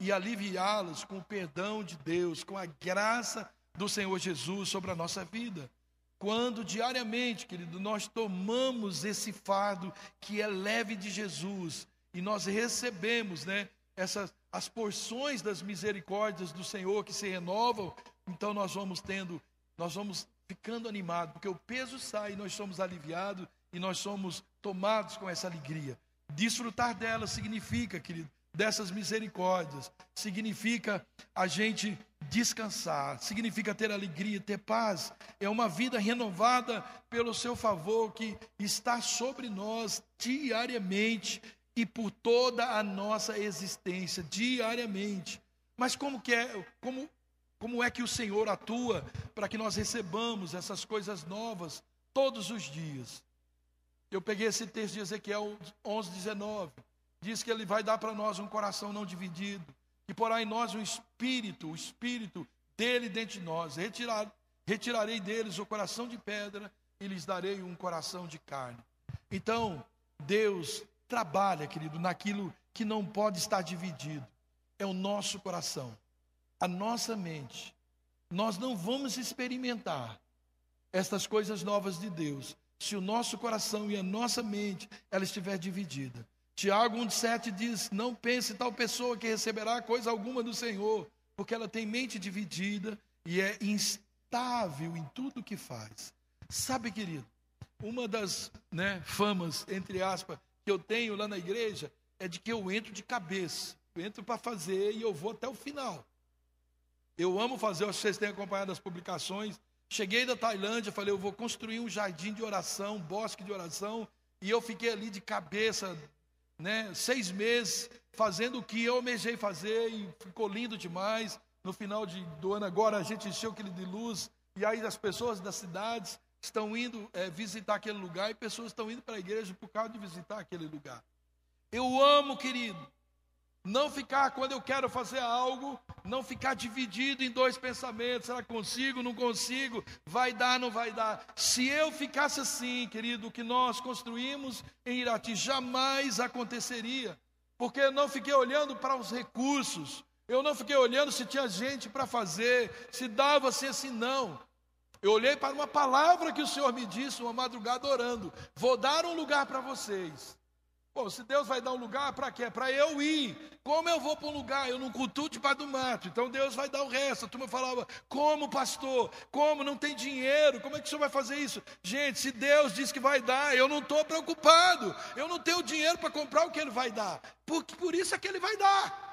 e aliviá-las com o perdão de Deus, com a graça do Senhor Jesus sobre a nossa vida. Quando diariamente, querido, nós tomamos esse fardo que é leve de Jesus e nós recebemos, né, essas as porções das misericórdias do Senhor que se renovam, então nós vamos tendo, nós vamos ficando animados, porque o peso sai, nós somos aliviados e nós somos tomados com essa alegria. Desfrutar dela significa, querido, dessas misericórdias, significa a gente descansar, significa ter alegria, ter paz. É uma vida renovada pelo seu favor que está sobre nós diariamente e por toda a nossa existência, diariamente. Mas como que é, como como é que o Senhor atua para que nós recebamos essas coisas novas todos os dias? Eu peguei esse texto de Ezequiel 11, 19. Diz que ele vai dar para nós um coração não dividido, e porá em nós um espírito, o espírito dele dentro de nós. Retirar, retirarei deles o coração de pedra e lhes darei um coração de carne. Então, Deus trabalha, querido, naquilo que não pode estar dividido. É o nosso coração a nossa mente, nós não vamos experimentar estas coisas novas de Deus se o nosso coração e a nossa mente ela estiver dividida. Tiago 1,7 diz: Não pense tal pessoa que receberá coisa alguma do Senhor, porque ela tem mente dividida e é instável em tudo que faz. Sabe, querido, uma das né, famas, entre aspas, que eu tenho lá na igreja é de que eu entro de cabeça. Eu entro para fazer e eu vou até o final. Eu amo fazer, acho que vocês têm acompanhado as publicações. Cheguei da Tailândia, falei, eu vou construir um jardim de oração, um bosque de oração, e eu fiquei ali de cabeça, né, seis meses, fazendo o que eu almejei fazer, e ficou lindo demais. No final de, do ano agora, a gente encheu aquele de luz, e aí as pessoas das cidades estão indo é, visitar aquele lugar, e pessoas estão indo para a igreja por causa de visitar aquele lugar. Eu amo, querido, não ficar, quando eu quero fazer algo, não ficar dividido em dois pensamentos: será que consigo, não consigo, vai dar, não vai dar. Se eu ficasse assim, querido, o que nós construímos em Irati jamais aconteceria, porque eu não fiquei olhando para os recursos, eu não fiquei olhando se tinha gente para fazer, se dava assim, assim, não. Eu olhei para uma palavra que o Senhor me disse uma madrugada orando: vou dar um lugar para vocês. Pô, se Deus vai dar um lugar, para quê? Para eu ir. Como eu vou para um lugar? Eu não cultuo debaixo do mato. Então Deus vai dar o resto. A turma falava, como pastor? Como? Não tem dinheiro? Como é que o senhor vai fazer isso? Gente, se Deus diz que vai dar, eu não estou preocupado. Eu não tenho dinheiro para comprar o que Ele vai dar. Por, por isso é que Ele vai dar.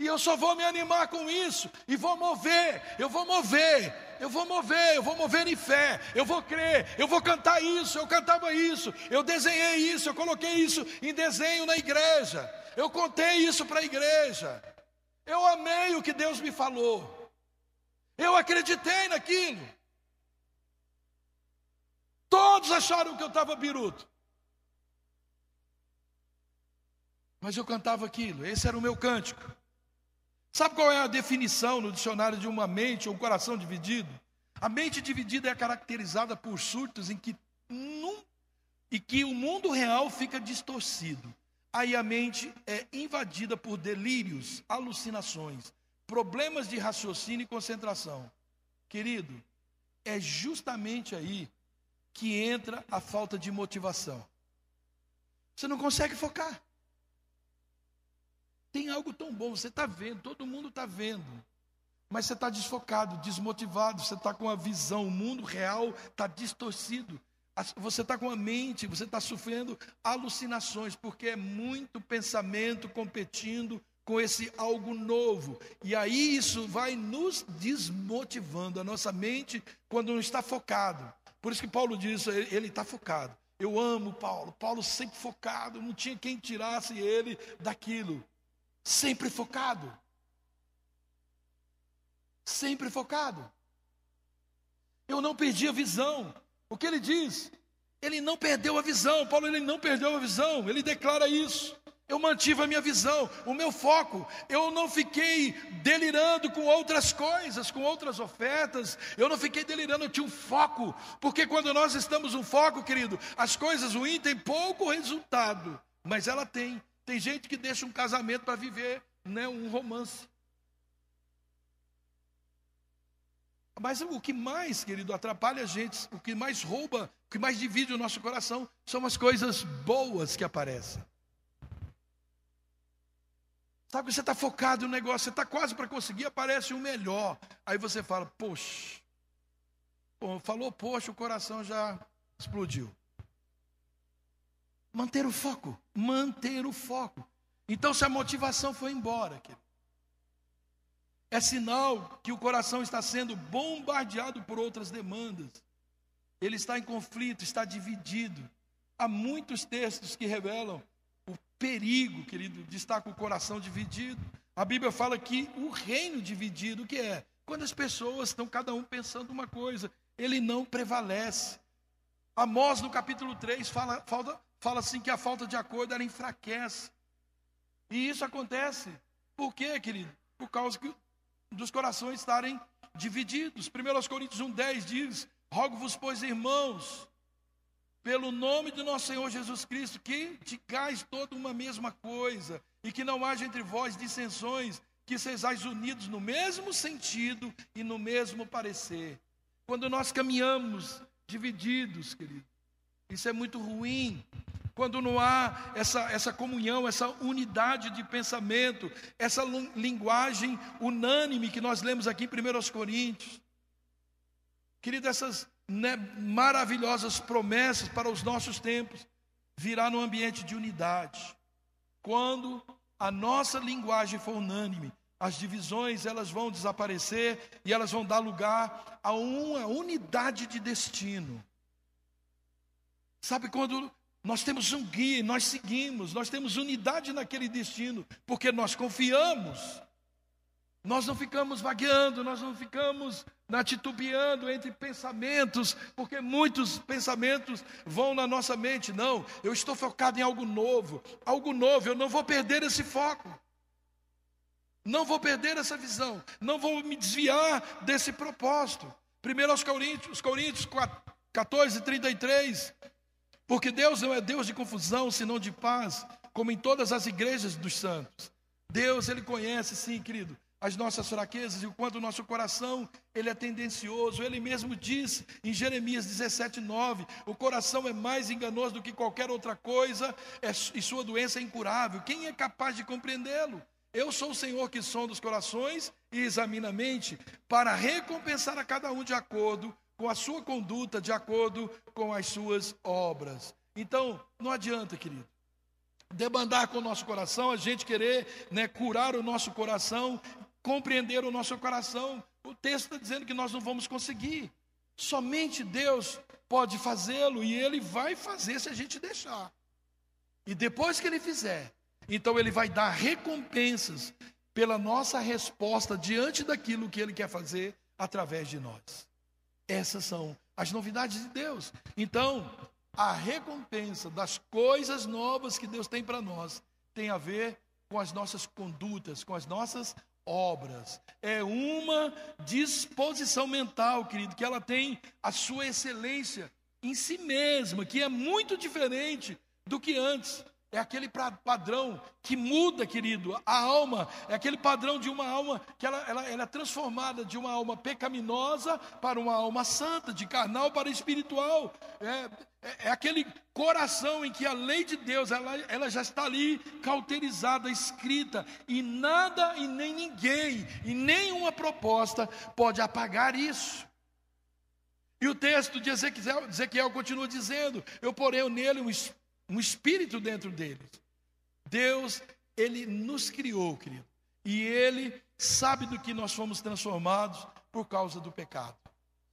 E eu só vou me animar com isso, e vou mover, eu vou mover, eu vou mover, eu vou mover em fé, eu vou crer, eu vou cantar isso, eu cantava isso, eu desenhei isso, eu coloquei isso em desenho na igreja, eu contei isso para a igreja, eu amei o que Deus me falou, eu acreditei naquilo. Todos acharam que eu estava biruto. Mas eu cantava aquilo, esse era o meu cântico. Sabe qual é a definição no dicionário de uma mente ou um coração dividido? A mente dividida é caracterizada por surtos em que num, e que o mundo real fica distorcido. Aí a mente é invadida por delírios, alucinações, problemas de raciocínio e concentração. Querido, é justamente aí que entra a falta de motivação. Você não consegue focar. Tem algo tão bom, você está vendo, todo mundo está vendo. Mas você está desfocado, desmotivado, você está com a visão, o mundo real está distorcido. Você está com a mente, você está sofrendo alucinações, porque é muito pensamento competindo com esse algo novo. E aí isso vai nos desmotivando, a nossa mente, quando não está focado. Por isso que Paulo diz, ele está focado. Eu amo Paulo, Paulo sempre focado, não tinha quem tirasse ele daquilo sempre focado. Sempre focado. Eu não perdi a visão. O que ele diz? Ele não perdeu a visão. Paulo ele não perdeu a visão. Ele declara isso. Eu mantive a minha visão, o meu foco. Eu não fiquei delirando com outras coisas, com outras ofertas. Eu não fiquei delirando, eu tinha um foco. Porque quando nós estamos um foco, querido, as coisas ruins têm pouco resultado, mas ela tem. Tem gente que deixa um casamento para viver né, um romance. Mas o que mais, querido, atrapalha a gente, o que mais rouba, o que mais divide o nosso coração, são as coisas boas que aparecem. Sabe que você está focado no negócio, você está quase para conseguir, aparece o melhor. Aí você fala, poxa. Bom, falou, poxa, o coração já explodiu. Manter o foco, manter o foco. Então, se a motivação foi embora, querido, é sinal que o coração está sendo bombardeado por outras demandas. Ele está em conflito, está dividido. Há muitos textos que revelam o perigo, querido, de estar com o coração dividido. A Bíblia fala que o reino dividido, o que é? Quando as pessoas estão cada um pensando uma coisa, ele não prevalece. Amós, no capítulo 3, fala, fala, fala assim que a falta de acordo ela enfraquece. E isso acontece. Por quê, querido? Por causa que, dos corações estarem divididos. 1 Coríntios 1,10 diz: Rogo-vos, pois, irmãos, pelo nome do nosso Senhor Jesus Cristo, que digais toda uma mesma coisa, e que não haja entre vós dissensões, que sejais unidos no mesmo sentido e no mesmo parecer. Quando nós caminhamos divididos, querido, isso é muito ruim. Quando não há essa, essa comunhão, essa unidade de pensamento, essa linguagem unânime que nós lemos aqui em 1 Coríntios. Querido, essas né, maravilhosas promessas para os nossos tempos virá no ambiente de unidade. Quando a nossa linguagem for unânime, as divisões elas vão desaparecer e elas vão dar lugar a uma unidade de destino. Sabe quando nós temos um guia, nós seguimos, nós temos unidade naquele destino, porque nós confiamos. Nós não ficamos vagueando, nós não ficamos titubeando entre pensamentos, porque muitos pensamentos vão na nossa mente. Não, eu estou focado em algo novo, algo novo, eu não vou perder esse foco. Não vou perder essa visão, não vou me desviar desse propósito. Primeiro aos Coríntios, Coríntios 14, 33. Porque Deus não é Deus de confusão, senão de paz, como em todas as igrejas dos santos. Deus, Ele conhece, sim, querido, as nossas fraquezas e o quanto o nosso coração ele é tendencioso. Ele mesmo diz em Jeremias 17, 9: o coração é mais enganoso do que qualquer outra coisa é, e sua doença é incurável. Quem é capaz de compreendê-lo? Eu sou o Senhor que sonda os corações e examina a mente, para recompensar a cada um de acordo com a sua conduta, de acordo com as suas obras. Então, não adianta, querido, debandar com o nosso coração, a gente querer né, curar o nosso coração, compreender o nosso coração. O texto está dizendo que nós não vamos conseguir. Somente Deus pode fazê-lo e Ele vai fazer se a gente deixar. E depois que Ele fizer, então Ele vai dar recompensas pela nossa resposta diante daquilo que Ele quer fazer através de nós. Essas são as novidades de Deus. Então, a recompensa das coisas novas que Deus tem para nós tem a ver com as nossas condutas, com as nossas obras. É uma disposição mental, querido, que ela tem a sua excelência em si mesma, que é muito diferente do que antes. É aquele padrão que muda, querido, a alma. É aquele padrão de uma alma que ela, ela, ela, é transformada de uma alma pecaminosa para uma alma santa, de carnal para espiritual. É, é, é aquele coração em que a lei de Deus ela, ela já está ali cauterizada, escrita, e nada e nem ninguém, e nenhuma proposta pode apagar isso. E o texto de Ezequiel, Ezequiel continua dizendo: Eu porei nele um espírito um espírito dentro deles. Deus, ele nos criou, querido, e ele sabe do que nós fomos transformados por causa do pecado.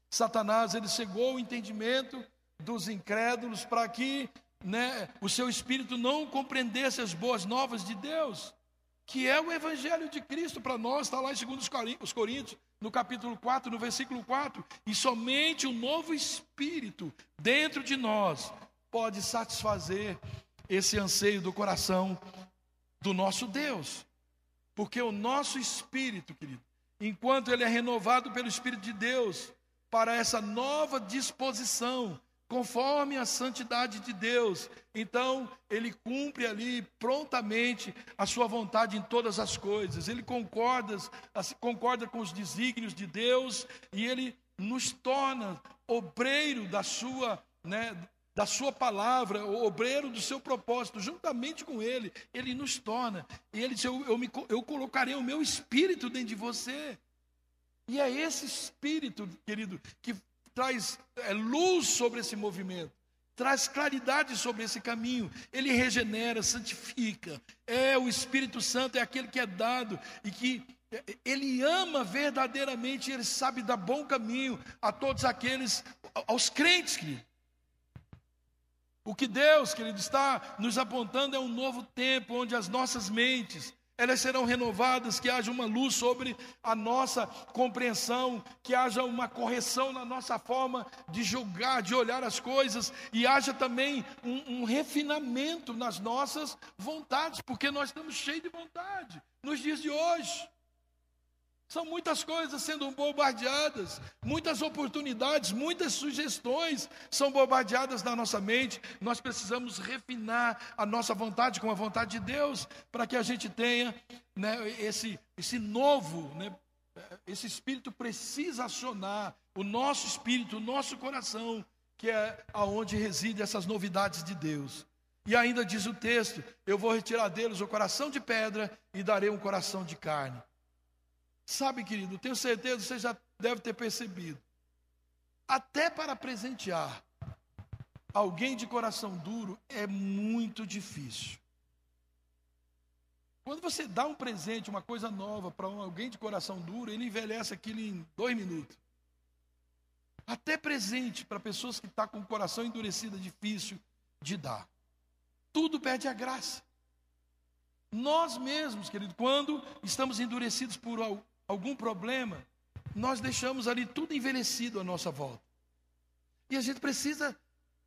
Satanás, ele chegou ao entendimento dos incrédulos para que né, o seu espírito não compreendesse as boas novas de Deus, que é o evangelho de Cristo para nós, está lá em 2 Coríntios, no capítulo 4, no versículo 4, e somente o novo espírito dentro de nós pode satisfazer esse anseio do coração do nosso Deus. Porque o nosso espírito, querido, enquanto ele é renovado pelo Espírito de Deus para essa nova disposição, conforme a santidade de Deus, então ele cumpre ali prontamente a sua vontade em todas as coisas. Ele concorda, concorda com os desígnios de Deus e ele nos torna obreiro da sua, né, da sua palavra, o obreiro do seu propósito, juntamente com ele, ele nos torna. E ele diz: eu, eu, me, eu colocarei o meu espírito dentro de você. E é esse espírito, querido, que traz é, luz sobre esse movimento, traz claridade sobre esse caminho. Ele regenera, santifica. É o Espírito Santo, é aquele que é dado e que é, ele ama verdadeiramente, ele sabe dar bom caminho a todos aqueles, aos crentes, querido. O que Deus, querido, está nos apontando é um novo tempo onde as nossas mentes, elas serão renovadas, que haja uma luz sobre a nossa compreensão, que haja uma correção na nossa forma de julgar, de olhar as coisas, e haja também um, um refinamento nas nossas vontades, porque nós estamos cheios de vontade nos dias de hoje. São muitas coisas sendo bombardeadas, muitas oportunidades, muitas sugestões são bombardeadas na nossa mente. Nós precisamos refinar a nossa vontade com a vontade de Deus, para que a gente tenha né, esse, esse novo, né, esse espírito precisa acionar o nosso espírito, o nosso coração, que é aonde reside essas novidades de Deus. E ainda diz o texto: Eu vou retirar deles o coração de pedra e darei um coração de carne. Sabe, querido, tenho certeza você já deve ter percebido. Até para presentear alguém de coração duro é muito difícil. Quando você dá um presente, uma coisa nova para alguém de coração duro, ele envelhece aquilo em dois minutos. Até presente para pessoas que estão tá com o coração endurecido é difícil de dar. Tudo perde a graça. Nós mesmos, querido, quando estamos endurecidos por algum problema, nós deixamos ali tudo envelhecido à nossa volta. E a gente precisa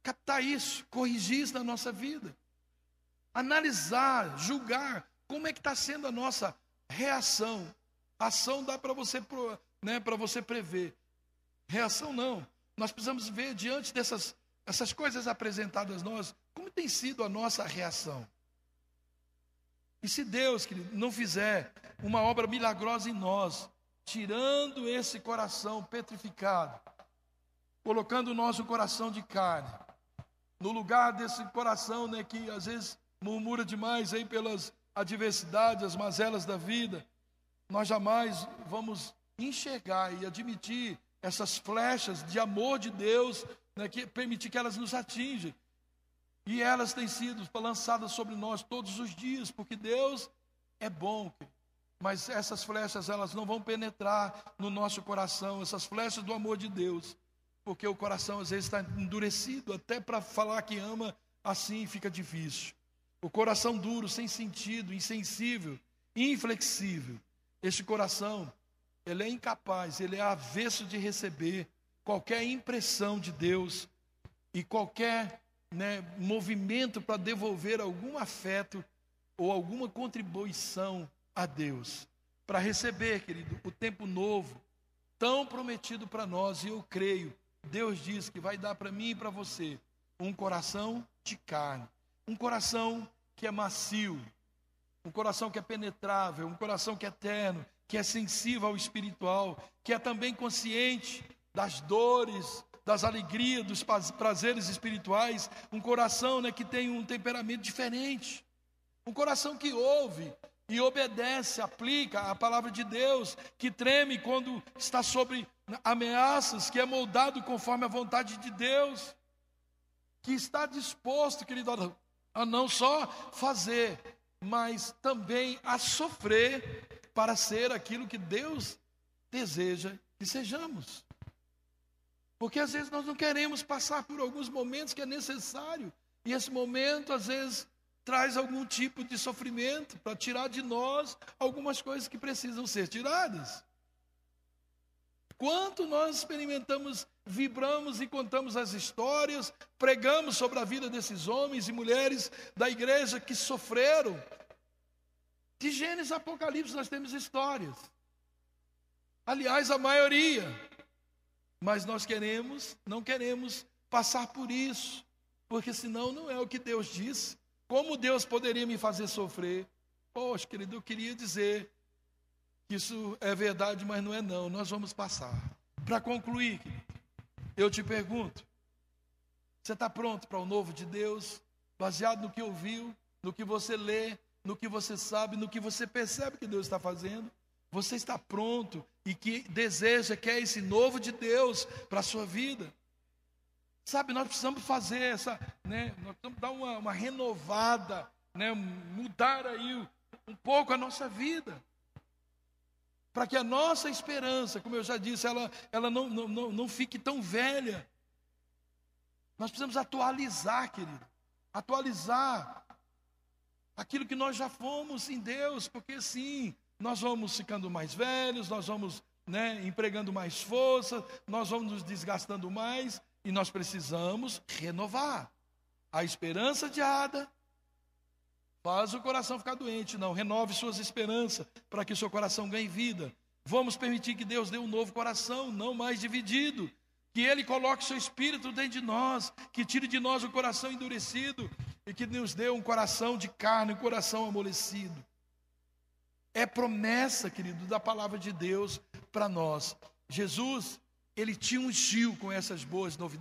captar isso, corrigir isso na nossa vida. Analisar, julgar como é que está sendo a nossa reação. Ação dá para você, né, você prever. Reação não. Nós precisamos ver diante dessas essas coisas apresentadas a nós, como tem sido a nossa reação. E se Deus, querido, não fizer uma obra milagrosa em nós, tirando esse coração petrificado, colocando o nosso coração de carne, no lugar desse coração né, que às vezes murmura demais aí pelas adversidades, as mazelas da vida, nós jamais vamos enxergar e admitir essas flechas de amor de Deus, né, que permitir que elas nos atinjam. E elas têm sido lançadas sobre nós todos os dias, porque Deus é bom. Mas essas flechas, elas não vão penetrar no nosso coração, essas flechas do amor de Deus, porque o coração às vezes está endurecido, até para falar que ama, assim fica difícil. O coração duro, sem sentido, insensível, inflexível. Este coração, ele é incapaz, ele é avesso de receber qualquer impressão de Deus e qualquer né, movimento para devolver algum afeto ou alguma contribuição a Deus. Para receber, querido, o tempo novo, tão prometido para nós, e eu creio, Deus diz que vai dar para mim e para você um coração de carne, um coração que é macio, um coração que é penetrável, um coração que é eterno, que é sensível ao espiritual, que é também consciente das dores, das alegrias, dos prazeres espirituais, um coração né, que tem um temperamento diferente, um coração que ouve e obedece, aplica a palavra de Deus, que treme quando está sobre ameaças, que é moldado conforme a vontade de Deus, que está disposto, querido, a não só fazer, mas também a sofrer para ser aquilo que Deus deseja que sejamos. Porque às vezes nós não queremos passar por alguns momentos que é necessário. E esse momento, às vezes, traz algum tipo de sofrimento para tirar de nós algumas coisas que precisam ser tiradas. Quanto nós experimentamos, vibramos e contamos as histórias, pregamos sobre a vida desses homens e mulheres da igreja que sofreram. De Gênesis a Apocalipse nós temos histórias. Aliás, a maioria mas nós queremos, não queremos passar por isso, porque senão não é o que Deus disse. Como Deus poderia me fazer sofrer? Poxa, querido, eu queria dizer que isso é verdade, mas não é não. Nós vamos passar. Para concluir, eu te pergunto: Você está pronto para o novo de Deus? Baseado no que ouviu, no que você lê, no que você sabe, no que você percebe que Deus está fazendo? Você está pronto e que deseja, quer esse novo de Deus para a sua vida? Sabe, nós precisamos fazer essa, né? Nós precisamos dar uma, uma renovada, né? Mudar aí um pouco a nossa vida para que a nossa esperança, como eu já disse, ela, ela não, não, não fique tão velha. Nós precisamos atualizar, querido, atualizar aquilo que nós já fomos em Deus, porque sim, nós vamos ficando mais velhos, nós vamos né, empregando mais força, nós vamos nos desgastando mais e nós precisamos renovar. A esperança adiada faz o coração ficar doente, não. Renove suas esperanças para que o seu coração ganhe vida. Vamos permitir que Deus dê um novo coração, não mais dividido. Que Ele coloque seu espírito dentro de nós, que tire de nós o coração endurecido e que nos dê um coração de carne, um coração amolecido. É promessa, querido, da palavra de Deus para nós. Jesus, ele te ungiu com essas boas novi,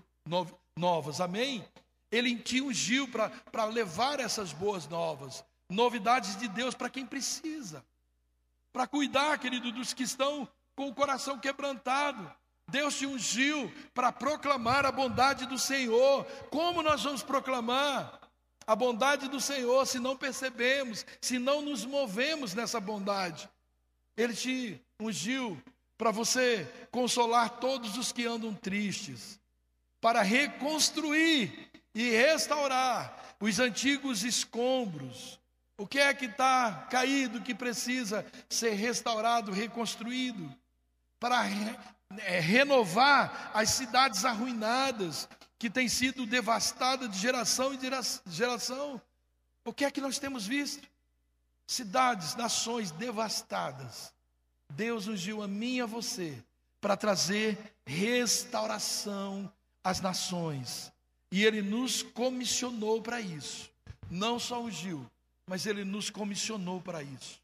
novas, amém? Ele te ungiu para levar essas boas novas, novidades de Deus para quem precisa, para cuidar, querido, dos que estão com o coração quebrantado. Deus te ungiu para proclamar a bondade do Senhor. Como nós vamos proclamar a bondade do Senhor se não percebemos, se não nos movemos nessa bondade? Ele te ungiu para você consolar todos os que andam tristes, para reconstruir e restaurar os antigos escombros. O que é que está caído, que precisa ser restaurado, reconstruído? Para re, é, renovar as cidades arruinadas, que têm sido devastadas de geração em geração. O que é que nós temos visto? Cidades, nações devastadas. Deus ungiu a mim e a você para trazer restauração às nações. E ele nos comissionou para isso. Não só ungiu, mas ele nos comissionou para isso.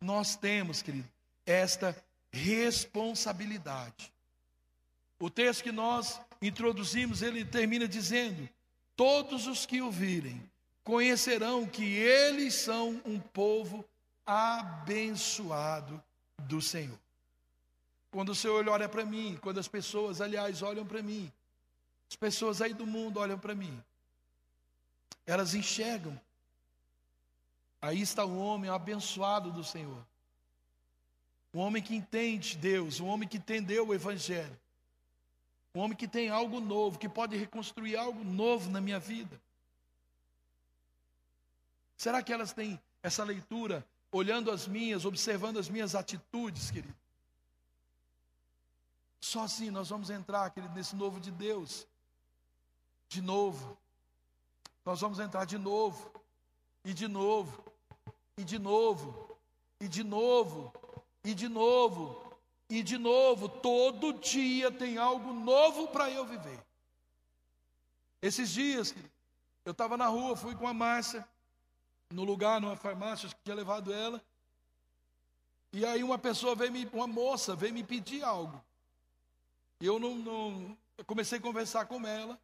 Nós temos, querido, esta responsabilidade. O texto que nós introduzimos, ele termina dizendo: Todos os que ouvirem conhecerão que eles são um povo abençoado do Senhor. Quando o Senhor olha para mim, quando as pessoas, aliás, olham para mim, as pessoas aí do mundo olham para mim. Elas enxergam. Aí está o homem abençoado do Senhor. Um homem que entende Deus, um homem que entendeu o Evangelho. Um homem que tem algo novo, que pode reconstruir algo novo na minha vida. Será que elas têm essa leitura, olhando as minhas, observando as minhas atitudes, querido? Só assim nós vamos entrar, querido, nesse novo de Deus de novo. Nós vamos entrar de novo, e de novo, e de novo, e de novo, e de novo, e de novo. Todo dia tem algo novo para eu viver. Esses dias, eu estava na rua, fui com a Márcia, no lugar, numa farmácia, que tinha levado ela. E aí uma pessoa veio me, uma moça veio me pedir algo. E eu não, não eu comecei a conversar com ela.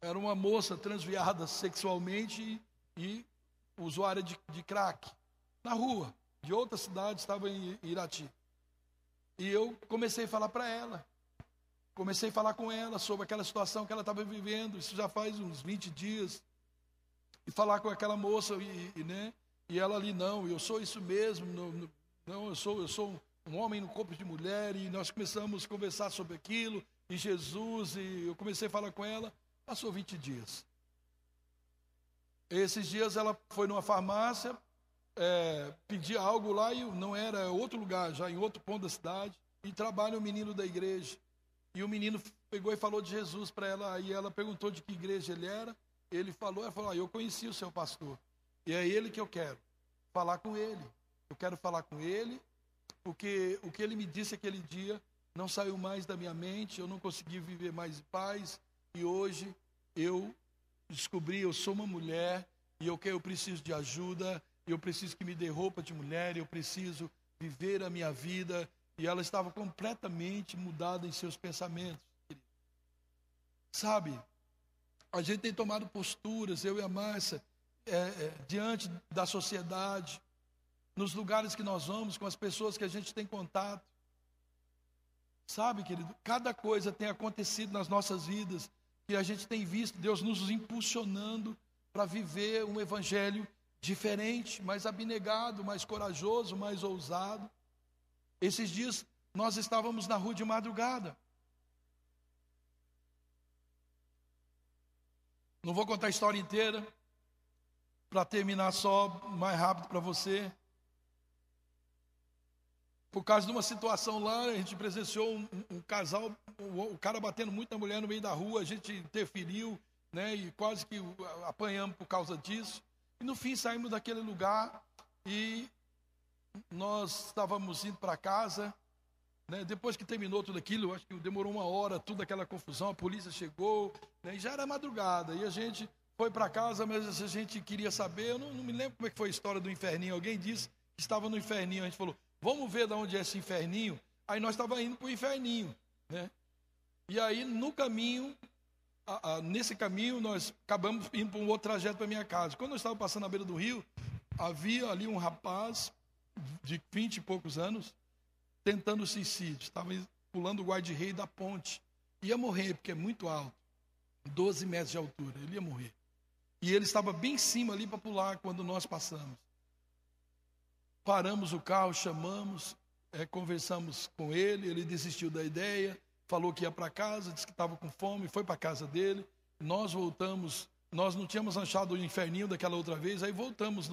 Era uma moça transviada sexualmente e, usuária de, de crack, na rua, de outra cidade, estava em Irati. E eu comecei a falar para ela. Comecei a falar com ela sobre aquela situação que ela estava vivendo, isso já faz uns 20 dias. E falar com aquela moça, e, e né? E ela ali, não, eu sou isso mesmo, não, não eu, sou, eu sou um homem no corpo de mulher, e nós começamos a conversar sobre aquilo, e Jesus, e eu comecei a falar com ela. Passou 20 dias. Esses dias ela foi numa farmácia, é, pedir algo lá e não era outro lugar, já em outro ponto da cidade, e trabalha um menino da igreja. E o menino pegou e falou de Jesus para ela, e ela perguntou de que igreja ele era. Ele falou, ela falou, ah, eu conheci o seu pastor. E é ele que eu quero falar com ele. Eu quero falar com ele, porque o que ele me disse aquele dia não saiu mais da minha mente, eu não consegui viver mais em paz, e hoje eu descobri, eu sou uma mulher e eu, eu preciso de ajuda, eu preciso que me dê roupa de mulher, eu preciso viver a minha vida. E ela estava completamente mudada em seus pensamentos. Sabe, A gente tem tomado posturas, eu e a Márcia, é, é, diante da sociedade, nos lugares que nós vamos, com as pessoas que a gente tem contato. Sabe, querido, cada coisa tem acontecido nas nossas vidas e a gente tem visto Deus nos impulsionando para viver um evangelho diferente, mais abnegado, mais corajoso, mais ousado. Esses dias nós estávamos na rua de madrugada. Não vou contar a história inteira, para terminar só mais rápido para você. Por causa de uma situação lá, a gente presenciou um, um casal, o, o, cara batendo muito na mulher no meio da rua, a gente interferiu, né, e quase que apanhamos por causa disso. E no fim saímos daquele lugar e nós estávamos indo para casa. Né, depois que terminou tudo aquilo, acho que demorou uma hora, toda aquela confusão, a polícia chegou, né, e já era madrugada. E a gente foi para casa, mas a gente queria saber, eu não, não, me lembro como é que foi a história do inferninho. Alguém disse que estava no inferninho, a gente falou, vamos ver de onde é esse inferninho. Aí nós estávamos indo para o inferninho, né? E aí no caminho, nesse caminho, nós acabamos indo para um outro trajeto para minha casa. Quando nós estávamos passando na beira do rio, havia ali um rapaz de vinte e poucos anos tentando suicídio. Estava pulando o guarda-rei da ponte. Ia morrer, porque é muito alto. 12 metros de altura. Ele ia morrer. E ele estava bem em cima ali para pular quando nós passamos. Paramos o carro, chamamos, é, conversamos com ele, ele desistiu da ideia, falou que ia para casa, disse que estava com fome, foi para casa dele. Nós voltamos, nós não tínhamos achado o inferninho daquela outra vez, aí voltamos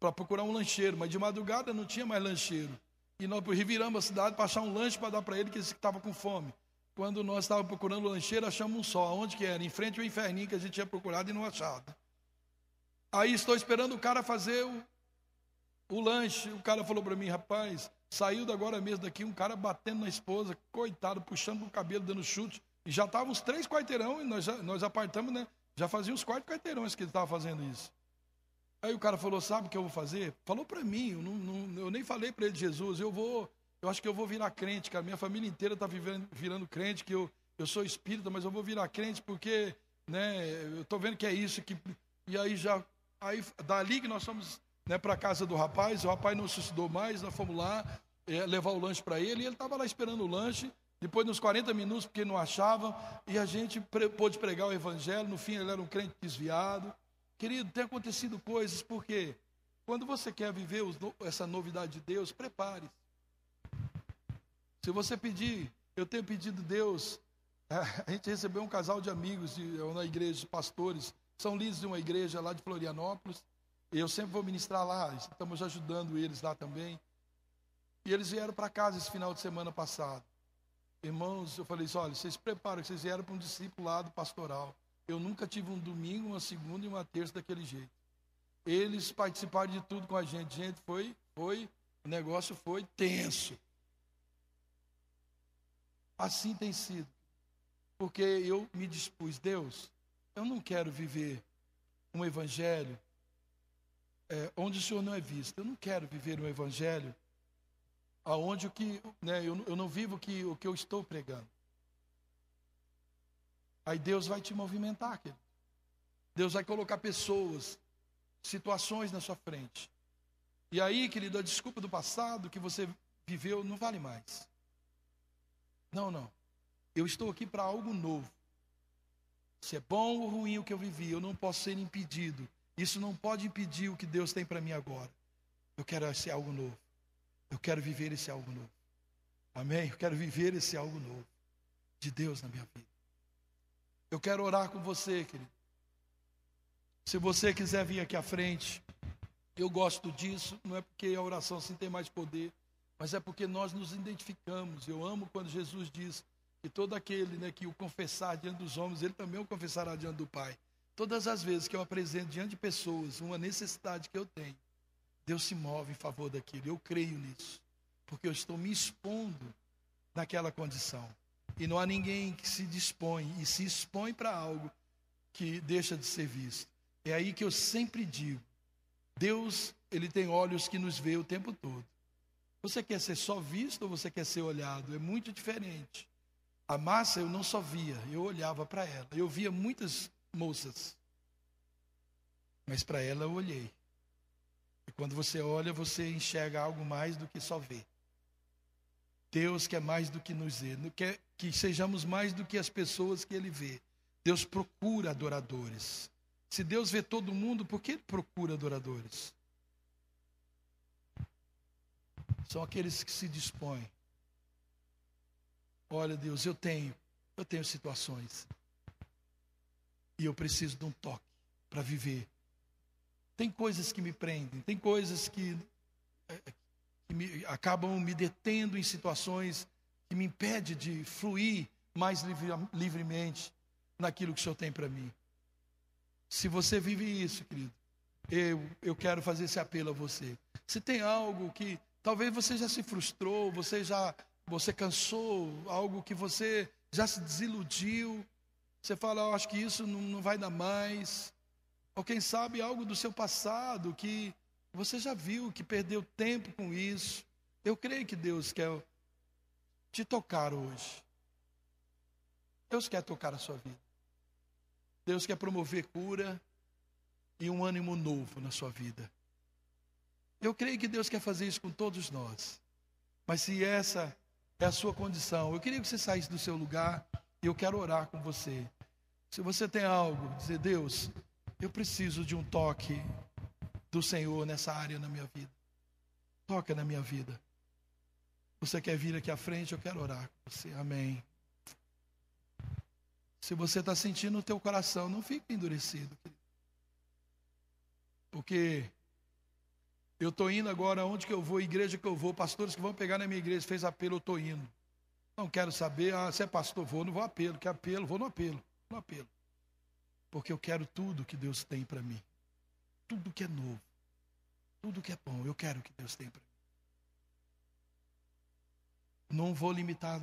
para procurar um lancheiro, mas de madrugada não tinha mais lancheiro. E nós reviramos a cidade para achar um lanche para dar para ele, que ele estava com fome. Quando nós estávamos procurando lancheiro, achamos um só. Onde que era? Em frente ao inferninho que a gente tinha procurado e não achado. Aí estou esperando o cara fazer o, o lanche, o cara falou para mim, rapaz, saiu da agora mesmo daqui um cara batendo na esposa, coitado, puxando o cabelo, dando chute. E já estavam uns três quarteirão e nós, nós apartamos, né? Já fazia uns quatro quarteirões que ele estava fazendo isso. Aí o cara falou, sabe o que eu vou fazer? Falou para mim, eu, não, não, eu nem falei para ele de Jesus, eu vou, eu acho que eu vou virar crente, que a minha família inteira está virando crente, que eu, eu sou espírita, mas eu vou virar crente porque, né, eu estou vendo que é isso, que, e aí já, aí dali que nós fomos né, para a casa do rapaz, o rapaz não suicidou mais, nós fomos lá é, levar o lanche para ele, e ele estava lá esperando o lanche, depois nos 40 minutos, porque não achava, e a gente pre pôde pregar o evangelho, no fim ele era um crente desviado. Querido, tem acontecido coisas, porque quando você quer viver os, essa novidade de Deus, prepare-se. Se você pedir, eu tenho pedido Deus, a gente recebeu um casal de amigos de, na igreja, de pastores, são líderes de uma igreja lá de Florianópolis, eu sempre vou ministrar lá, estamos ajudando eles lá também. E eles vieram para casa esse final de semana passado. Irmãos, eu falei assim: olha, vocês preparam, vocês vieram para um discipulado pastoral. Eu nunca tive um domingo, uma segunda e uma terça daquele jeito. Eles participaram de tudo com a gente. Gente, foi, foi, o negócio foi tenso. Assim tem sido. Porque eu me dispus, Deus, eu não quero viver um evangelho é, onde o Senhor não é visto. Eu não quero viver um evangelho aonde o que, né, eu, eu não vivo que, o que eu estou pregando. Aí Deus vai te movimentar, querido. Deus vai colocar pessoas, situações na sua frente. E aí, querido, a desculpa do passado que você viveu não vale mais. Não, não. Eu estou aqui para algo novo. Se é bom ou ruim o que eu vivi, eu não posso ser impedido isso não pode impedir o que Deus tem para mim agora. Eu quero esse algo novo. Eu quero viver esse algo novo. Amém? Eu quero viver esse algo novo de Deus na minha vida. Eu quero orar com você, querido. Se você quiser vir aqui à frente, eu gosto disso, não é porque a oração assim tem mais poder, mas é porque nós nos identificamos. Eu amo quando Jesus diz que todo aquele né, que o confessar diante dos homens, ele também o confessará diante do Pai. Todas as vezes que eu apresento diante de pessoas uma necessidade que eu tenho, Deus se move em favor daquilo. Eu creio nisso, porque eu estou me expondo naquela condição. E não há ninguém que se dispõe e se expõe para algo que deixa de ser visto. É aí que eu sempre digo: Deus, ele tem olhos que nos vê o tempo todo. Você quer ser só visto ou você quer ser olhado? É muito diferente. A massa eu não só via, eu olhava para ela. Eu via muitas moças. Mas para ela eu olhei. E quando você olha, você enxerga algo mais do que só ver. Deus quer mais do que nos ver, quer que sejamos mais do que as pessoas que Ele vê. Deus procura adoradores. Se Deus vê todo mundo, por que Ele procura adoradores? São aqueles que se dispõem. Olha, Deus, eu tenho, eu tenho situações. E eu preciso de um toque para viver. Tem coisas que me prendem, tem coisas que é, que me, acabam me detendo em situações que me impede de fluir mais livre, livremente naquilo que o Senhor tem para mim. Se você vive isso, querido, eu, eu quero fazer esse apelo a você. Se tem algo que talvez você já se frustrou, você já você cansou, algo que você já se desiludiu, você fala, eu acho que isso não, não vai dar mais. Ou quem sabe algo do seu passado que você já viu que perdeu tempo com isso. Eu creio que Deus quer te tocar hoje. Deus quer tocar a sua vida. Deus quer promover cura e um ânimo novo na sua vida. Eu creio que Deus quer fazer isso com todos nós. Mas se essa é a sua condição, eu queria que você saísse do seu lugar e eu quero orar com você. Se você tem algo, dizer, Deus, eu preciso de um toque do Senhor nessa área na minha vida. Toca na minha vida. Você quer vir aqui à frente? Eu quero orar com você. Amém. Se você está sentindo no teu coração, não fique endurecido. Porque eu estou indo agora, onde que eu vou, igreja que eu vou, pastores que vão pegar na minha igreja, fez apelo, eu estou indo. Não quero saber, ah, se é pastor, vou, não vou apelo, quer apelo, vou no apelo, no apelo. Porque eu quero tudo que Deus tem para mim tudo que é novo, tudo que é bom, eu quero que Deus tenha para mim. Não vou limitar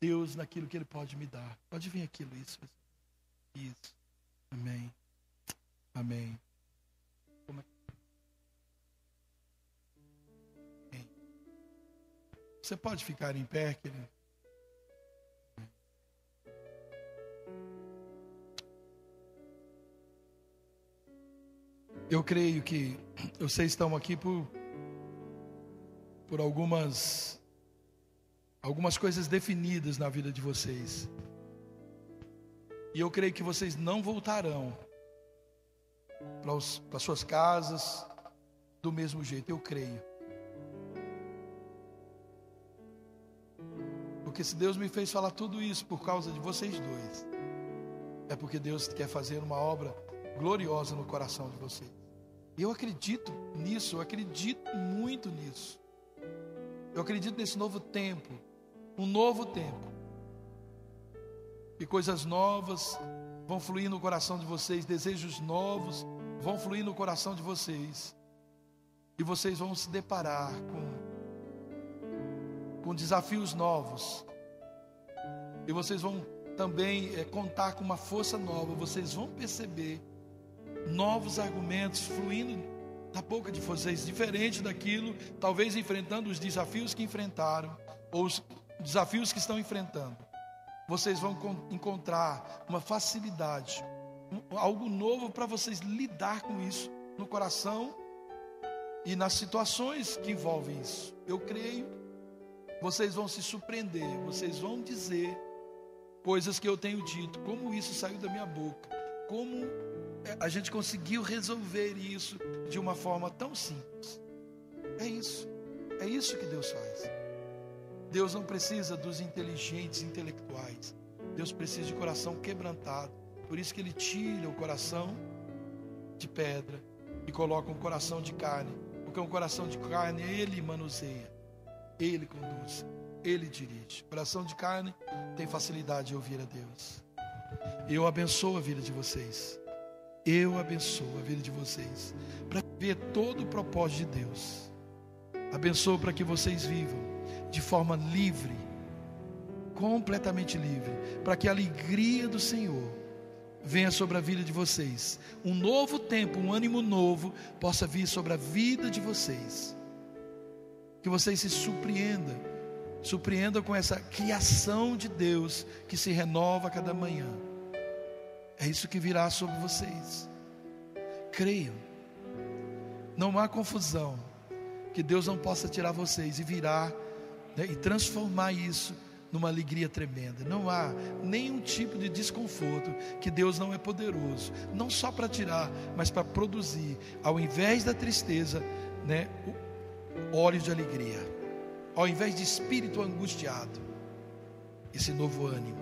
Deus naquilo que Ele pode me dar. Pode vir aqui, Luiz. Isso. Amém. Amém. Como é? Você pode ficar em pé, querido? Eu creio que vocês estão aqui por, por algumas, algumas coisas definidas na vida de vocês. E eu creio que vocês não voltarão para, suas casas do mesmo jeito. Eu creio. Porque se Deus me fez falar tudo isso por causa de vocês dois, é porque Deus quer fazer uma obra gloriosa no coração de vocês. Eu acredito nisso, eu acredito muito nisso. Eu acredito nesse novo tempo, um novo tempo. E coisas novas vão fluir no coração de vocês, desejos novos vão fluir no coração de vocês. E vocês vão se deparar com com desafios novos. E vocês vão também é, contar com uma força nova. Vocês vão perceber novos argumentos fluindo da boca de vocês, diferente daquilo, talvez enfrentando os desafios que enfrentaram, ou os desafios que estão enfrentando. Vocês vão encontrar uma facilidade, algo novo para vocês lidar com isso no coração e nas situações que envolvem isso. Eu creio, vocês vão se surpreender, vocês vão dizer coisas que eu tenho dito, como isso saiu da minha boca, como é, a gente conseguiu resolver isso de uma forma tão simples. É isso. É isso que Deus faz. Deus não precisa dos inteligentes intelectuais. Deus precisa de coração quebrantado. Por isso que ele tira o coração de pedra e coloca um coração de carne. Porque um coração de carne ele manuseia, ele conduz, ele dirige. Coração de carne tem facilidade de ouvir a Deus. Eu abençoo a vida de vocês. Eu abençoo a vida de vocês para ver todo o propósito de Deus. Abençoo para que vocês vivam de forma livre, completamente livre, para que a alegria do Senhor venha sobre a vida de vocês. Um novo tempo, um ânimo novo possa vir sobre a vida de vocês. Que vocês se surpreendam, surpreendam com essa criação de Deus que se renova a cada manhã É isso que virá sobre vocês. Creiam. Não há confusão que Deus não possa tirar vocês e virar né, e transformar isso numa alegria tremenda. Não há nenhum tipo de desconforto que Deus não é poderoso, não só para tirar, mas para produzir, ao invés da tristeza, né, óleo de alegria, ao invés de espírito angustiado, esse novo ânimo,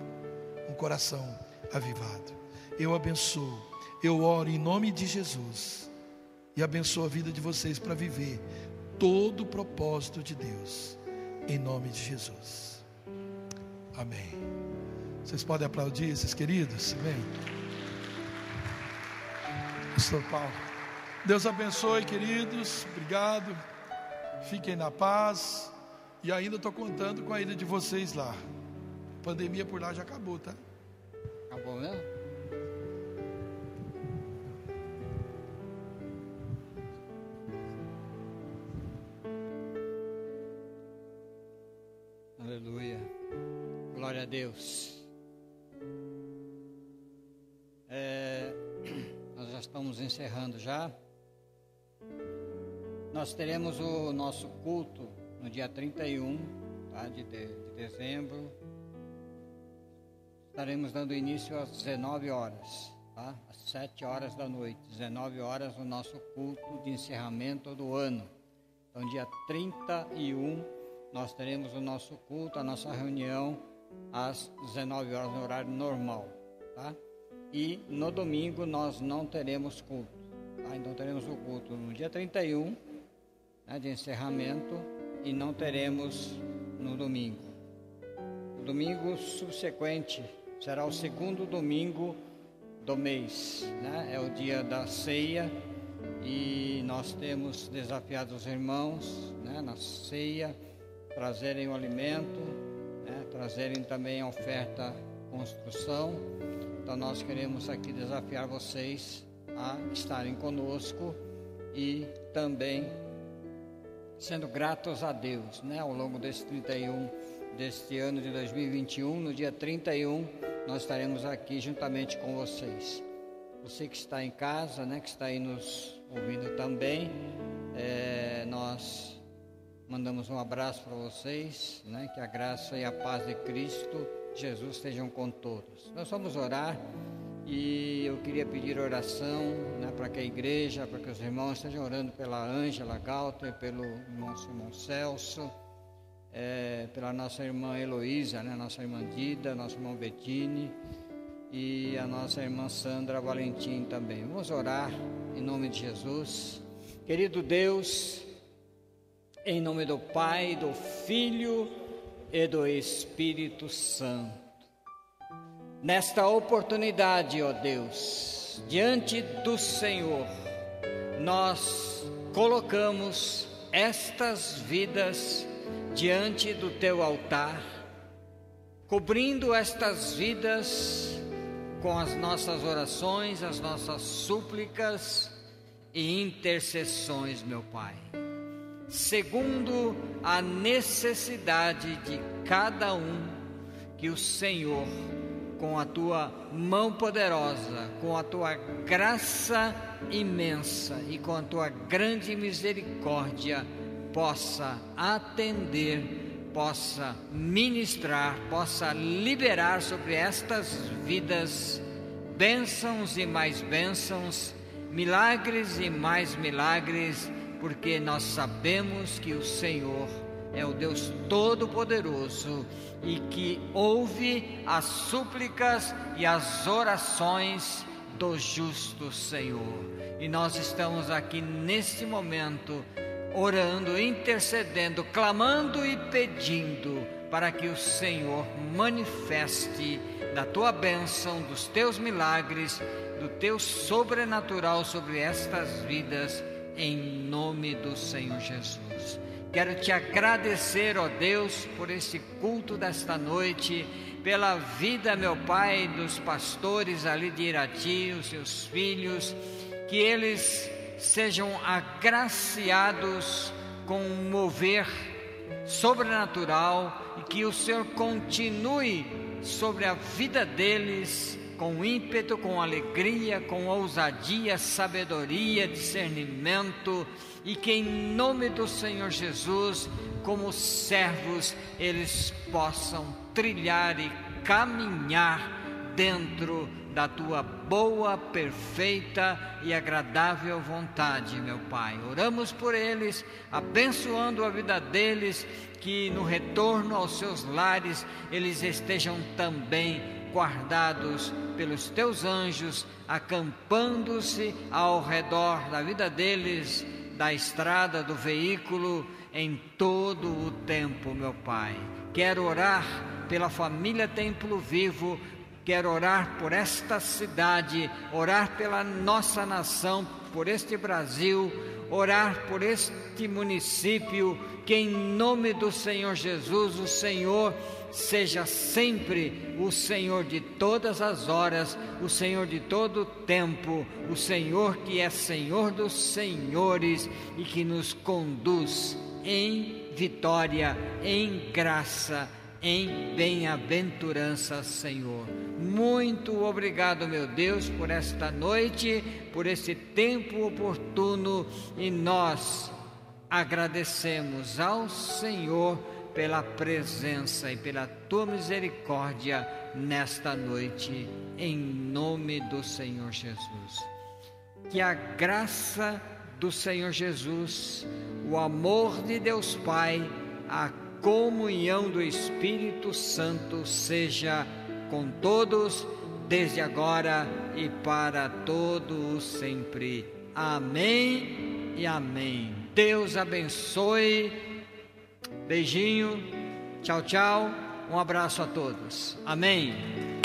um coração avivado. Eu abençoo, eu oro em nome de Jesus e abençoo a vida de vocês para viver todo o propósito de Deus, em nome de Jesus. Amém. Vocês podem aplaudir esses queridos? Amém. Pastor Paulo. Deus abençoe, queridos. Obrigado. Fiquem na paz. E ainda estou contando com a ida de vocês lá. A pandemia por lá já acabou, tá? Acabou mesmo? Deus. É, nós já estamos encerrando já. Nós teremos o nosso culto no dia 31 tá, de, de, de dezembro. Estaremos dando início às 19 horas, tá? às 7 horas da noite. 19 horas o nosso culto de encerramento do ano. Então, dia 31, nós teremos o nosso culto, a nossa reunião às 19 horas no horário normal, tá? E no domingo nós não teremos culto, tá? Então teremos o culto no dia 31, né, de encerramento, e não teremos no domingo. O domingo subsequente será o segundo domingo do mês, né? É o dia da ceia e nós temos desafiado os irmãos, né, na ceia, trazerem o alimento, trazerem também a oferta construção. Então nós queremos aqui desafiar vocês a estarem conosco e também sendo gratos a Deus, né? Ao longo desse 31 deste ano de 2021, no dia 31, nós estaremos aqui juntamente com vocês. Você que está em casa, né, que está aí nos ouvindo também, é, nós Mandamos um abraço para vocês, né? que a graça e a paz de Cristo Jesus estejam com todos. Nós vamos orar e eu queria pedir oração né, para que a igreja, para que os irmãos estejam orando pela Ângela Galter, pelo irmão Simão Celso, é, pela nossa irmã Heloísa, né, nossa irmã Dida, nosso irmão Bettini e a nossa irmã Sandra Valentim também. Vamos orar em nome de Jesus. Querido Deus, em nome do Pai, do Filho e do Espírito Santo. Nesta oportunidade, ó Deus, diante do Senhor, nós colocamos estas vidas diante do teu altar, cobrindo estas vidas com as nossas orações, as nossas súplicas e intercessões, meu Pai segundo a necessidade de cada um, que o Senhor, com a tua mão poderosa, com a tua graça imensa e com a tua grande misericórdia, possa atender, possa ministrar, possa liberar sobre estas vidas bênçãos e mais bênçãos, milagres e mais milagres porque nós sabemos que o Senhor é o Deus Todo-Poderoso e que ouve as súplicas e as orações do justo Senhor. E nós estamos aqui neste momento orando, intercedendo, clamando e pedindo para que o Senhor manifeste da tua bênção, dos teus milagres, do teu sobrenatural sobre estas vidas em nome do Senhor Jesus. Quero te agradecer, ó Deus, por esse culto desta noite, pela vida, meu Pai, dos pastores ali de Irati, os seus filhos, que eles sejam agraciados com um mover sobrenatural e que o Senhor continue sobre a vida deles com ímpeto, com alegria, com ousadia, sabedoria, discernimento, e que em nome do Senhor Jesus, como servos, eles possam trilhar e caminhar dentro da tua boa, perfeita e agradável vontade, meu Pai. Oramos por eles, abençoando a vida deles, que no retorno aos seus lares eles estejam também guardados pelos teus anjos, acampando-se ao redor da vida deles, da estrada, do veículo, em todo o tempo, meu Pai. Quero orar pela família Templo Vivo, quero orar por esta cidade, orar pela nossa nação, por este Brasil, orar por este município, que em nome do Senhor Jesus, o Senhor seja sempre o Senhor de todas as horas, o Senhor de todo o tempo, o Senhor que é Senhor dos senhores e que nos conduz em vitória, em graça, em bem-aventurança, Senhor. Muito obrigado, meu Deus, por esta noite, por esse tempo oportuno e nós agradecemos ao Senhor pela presença e pela tua misericórdia nesta noite, em nome do Senhor Jesus. Que a graça do Senhor Jesus, o amor de Deus Pai, a comunhão do Espírito Santo seja com todos, desde agora e para todos sempre. Amém e amém. Deus abençoe. Beijinho. Tchau, tchau. Um abraço a todos. Amém.